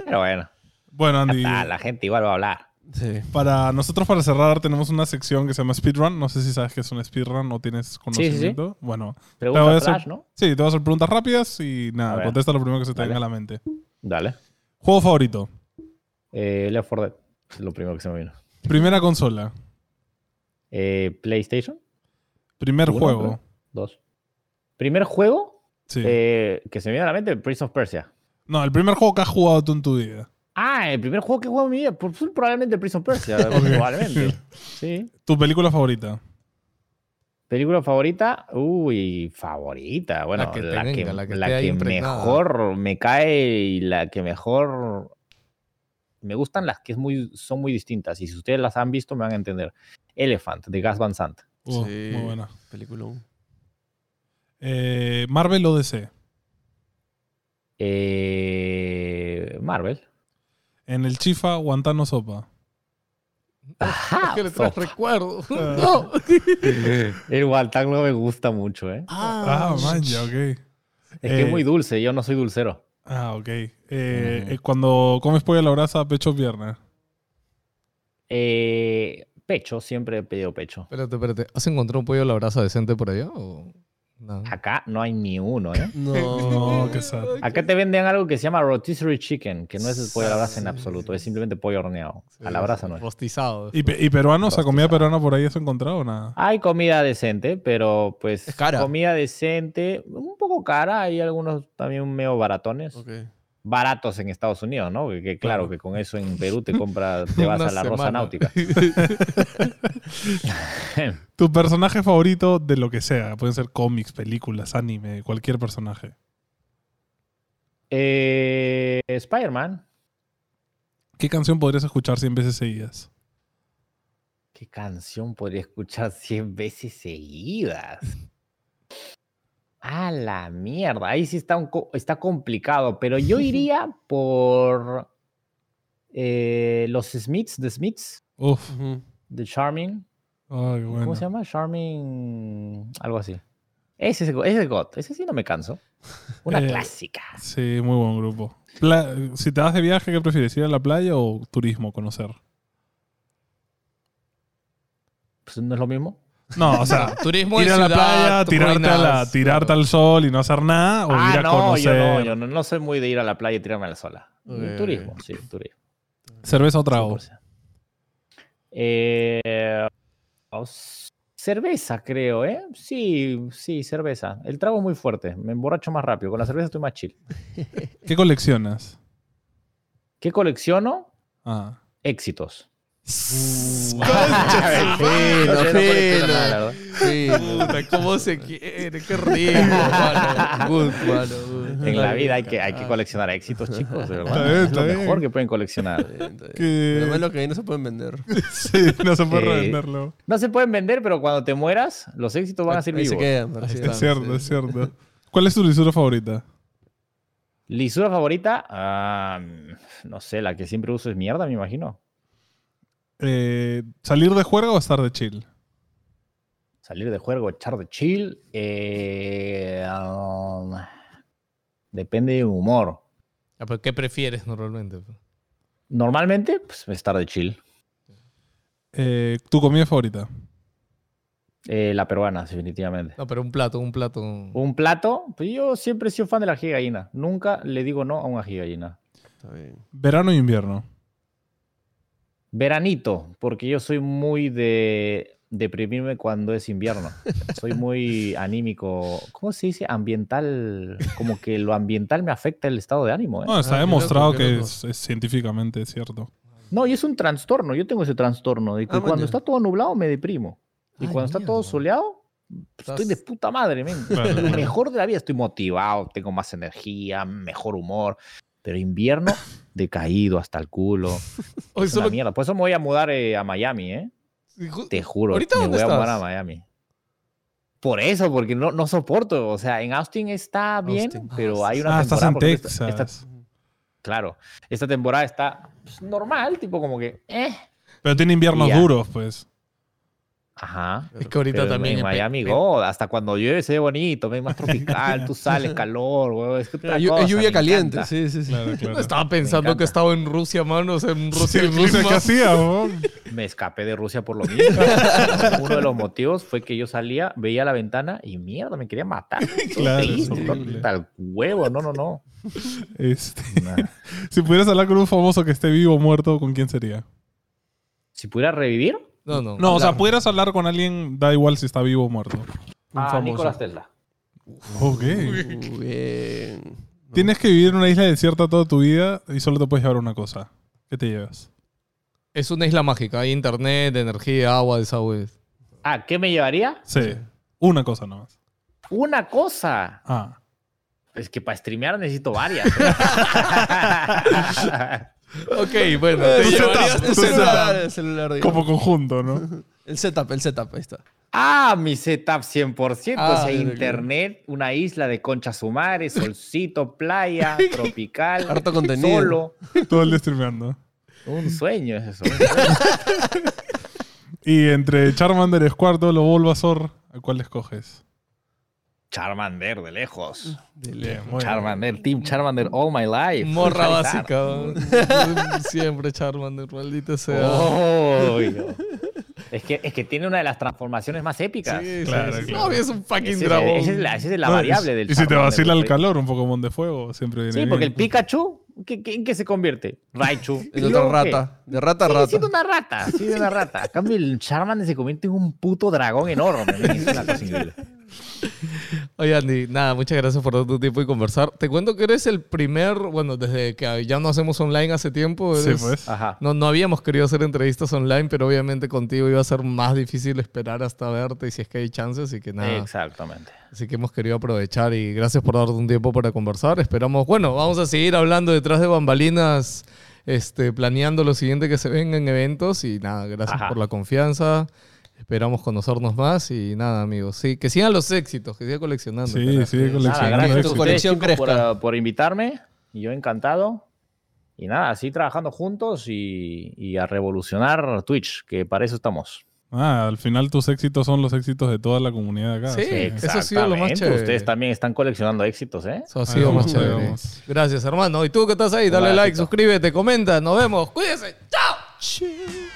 Pero bueno, Bueno, Andy, ah, la gente igual va a hablar. Sí. para nosotros para cerrar tenemos una sección que se llama Speedrun. No sé si sabes qué es un speedrun o tienes sí. conocimiento. Bueno, Te voy a Pregunta hacer- Flash, ¿no? sí, te voy a hacer preguntas rápidas y A nada, contesta lo primero que se te Dale. venga a la mente. Dale. Juego favorito. Eh, Left 4 Dead. Es lo primero que se me vino. Primera consola. Eh, PlayStation. Primer Uno, juego. Dos. Primer juego Sí. eh, que se me viene a la mente, Prince of Persia. No, el primer juego que has jugado tú en tu vida. Ah, el primer juego que he jugado en mi vida. Probablemente Prince of Persia. probablemente. Sí. Tu película favorita. ¿Película favorita? Uy, favorita. Bueno, La que la que, la que la mejor me cae y la que mejor. Me gustan las que es muy, son muy distintas. Y si ustedes las han visto, me van a entender. Elephant, de Gas Van Sant. Uh, Sí. Muy buena. Peliculón. Eh, Marvel o DC. Eh, Marvel. En el Chifa, Guantano Sopa. Ajá, que le traes sopa. recuerdo. Ah. no. El guantán no me gusta mucho, ¿eh? Ah, man, ya, ok. Es que Eh, es muy dulce, yo no soy dulcero. Ah, ok. Eh, eh, cuando comes pollo a la brasa, pecho o pierna. Eh, pecho, siempre he pedido pecho. Espérate, espérate. ¿Has encontrado un pollo a la brasa decente por allá? O... No. Acá no hay ni uno, ¿eh? No. No, qué sad. Acá te venden algo que se llama rotisserie chicken, que no es el pollo a la brasa en absoluto, es simplemente pollo horneado. A la brasa no es. Rostizado. ¿Y, pe- y peruano? O sea, comida peruana por ahí has encontrado o nada? Hay comida decente, pero pues Es cara. comida decente, un poco cara, hay algunos también medio baratones. Ok. Baratos en Estados Unidos, ¿no? Que, que claro, que con eso en Perú te compras, te vas Una a la Rosa. Náutica. Tu personaje favorito de lo que sea. Pueden ser cómics, películas, anime, cualquier personaje. Eh, Spider-Man. ¿Qué canción podrías escuchar 100 veces seguidas? ¿Qué canción podría escuchar 100 veces seguidas? A la mierda. Ahí sí está, un co- está complicado, pero yo iría por eh, los Smiths, The Smiths, Uf. The Charming. Ay, bueno. ¿Cómo se llama? Charming. Algo así. Ese es, ese es God. Ese sí no me canso. Una Eh, clásica. Sí, muy buen grupo. Pla- si te vas de viaje, ¿qué prefieres? ¿Ir a la playa o turismo, conocer? Pues, ¿No es lo mismo? No, o sea, Turismo ir a la playa, tirarte, a la, tirarte claro. al sol y no hacer nada, o ir ah, a no, conocer. yo no, yo no, no soy muy de ir a la playa y tirarme a la sola. Ok, turismo, sí, turismo. ¿Cerveza o trago? 100%. Eh, cerveza, creo, ¿eh? Sí, sí, cerveza. El trago es muy fuerte. Me emborracho más rápido. Con la cerveza estoy más chill. ¿Qué coleccionas? ¿Qué colecciono? Ah. Éxitos. Fino, colecciono fino. Fino. Puta, ¿cómo se quiere? Qué rico, mano. Good, mano, good. En la vida hay que, hay que coleccionar éxitos, chicos. de verdad. Bien, es lo bien. mejor que pueden coleccionar. Lo malo que ahí no se pueden vender. Sí, no se puede Eh, revenderlo. No se pueden vender, pero cuando te mueras, los éxitos van a ser Ahí se vivos. quedan. Es cierto, es cierto. ¿Cuál es tu lisura favorita? ¿Lisura favorita? Ah, no sé, la que siempre uso es mierda, me imagino. Eh, ¿Salir de juerga o estar de chill? Salir de juego, echar de chill. eh, um, depende de mi humor. Ah, pero ¿Qué prefieres normalmente? Normalmente, pues estar de chill. Eh, ¿Tu comida favorita? Eh, la peruana, definitivamente. No, pero un plato, un plato. Un plato, pues yo siempre he sido fan de la ají gallina. Nunca le digo no a un ají de gallina. Está bien. ¿Verano o invierno? Veranito, porque yo soy muy de deprimirme cuando es invierno. Soy muy anímico. ¿Cómo se dice? Ambiental. Como que lo ambiental me afecta el estado de ánimo. ¿eh? No, está qué demostrado que es, es científicamente cierto. No, y es un trastorno. Yo tengo ese trastorno de que Ah, cuando está todo nublado me deprimo. Y Ay, cuando está todo soleado, estoy de puta madre, men. Claro, Lo claro. mejor de la vida. Estoy motivado, tengo más energía, mejor humor. Pero invierno, decaído hasta el culo. Hoy Es una solo- mierda. Por eso me voy a mudar eh, a Miami, ¿eh? Te juro. ¿Ahorita me dónde voy a mudar a estás? Miami. Por eso, porque no, no soporto. O sea, en Austin está bien, Austin. pero hay una Ah, estás temporada. en por ejemplo, Texas. esta- esta- claro, esta temporada está pues, normal, tipo como que, eh. Pero tiene inviernos duros, pues. Ajá. Es que ahorita Pero también. en en Miami, Pe- God, hasta cuando llueve se ve bonito, ve más tropical, tú sales, calor, weón, es que Es lluvia caliente, encanta. sí, sí, sí. Claro, claro. Estaba pensando que estaba en Rusia, mano. O sea, en Rusia. el Rusia, clima- ¿qué hacía, weón? Me escapé de Rusia por lo mismo. Uno de los motivos fue que yo salía, veía la ventana y mierda, me quería matar. Claro, Sí. Tal huevo, no, no, no. Este, Nah. si pudieras hablar con un famoso que esté vivo o muerto, ¿con quién sería? Si pudiera revivir, No, no. No, o sea, pudieras hablar con alguien, da igual si está vivo o muerto. Un a famoso. Nicolás Tesla. Ok. Bien. Tienes que vivir en una isla desierta toda tu vida y solo te puedes llevar una cosa. ¿Qué te llevas? Es una isla mágica. Hay internet, energía, agua, desagüe. Ah, ¿qué me llevaría? Sí. Una cosa nomás. Una cosa. Ah. Es que para streamear necesito varias. Ok, bueno. Eh, te tu llevarías celular, el celular, digamos. Como conjunto, ¿no? El setup, el setup, ahí está. ah, mi setup 100%. Ah, o sea, internet, una isla de conchas sumares, solcito, playa, tropical. Harto contenido. Solo. Todo el día streameando. Un sueño es eso. Y entre Charmander, Squirtle o Bulbasaur, ¿a cuál escoges? Charmander de lejos. Bien, muy bien. Charmander, Team Charmander all my life. Morra básica. Siempre Charmander, maldita sea. Oh, es, que, es que tiene una de las transformaciones más épicas. Sí, sí, Claro, sí. claro. No, es un fucking Ese- dragón. Esa es la, esa es la No, variable del Y si te vacila el pues. calor, un Pokémon de fuego, siempre viene Sí, porque el. Pikachu, ¿qué, qué- en qué se convierte? Raichu. Es ¿Y otra rata. De rata a Sigue rata. siendo una rata, sigue una rata. A cambio, el Charmander se convierte en un puto dragón enorme. ¿no? Es una cosa increíble. Oye, Andy, nada, muchas gracias por dar tu tiempo y conversar. Te cuento que eres el primer, bueno, desde que ya no hacemos online hace tiempo. Sí, pues. Ajá. No, no habíamos querido hacer entrevistas online, pero obviamente contigo iba a ser más difícil esperar hasta verte y si es que hay chances y que nada. Exactamente. Así que hemos querido aprovechar y gracias por darte un tiempo para conversar. Esperamos, bueno, vamos a seguir hablando detrás de bambalinas, este, planeando lo siguiente que se venga en eventos y nada, gracias Ajá. por la confianza. Esperamos conocernos más y nada, amigos. Sí, que sigan los éxitos, que siga coleccionando. Sí, carajo. sigue Nada, coleccionando. gracias a éxito. Tu colección ustedes, chicos, crezca. por, por invitarme. Y yo encantado. Y nada, así trabajando juntos y, y a revolucionar Twitch, que para eso estamos. Ah, al final tus éxitos son los éxitos de toda la comunidad de acá. Sí, que- eso ha sido lo más chévere. Ustedes también están coleccionando éxitos, ¿eh? Eso ha sido más vamos, ahí chévere. vamos. Gracias, hermano. Y tú que estás ahí, dale Un like, suscríbete, comenta. Nos vemos. Cuídense. Chao.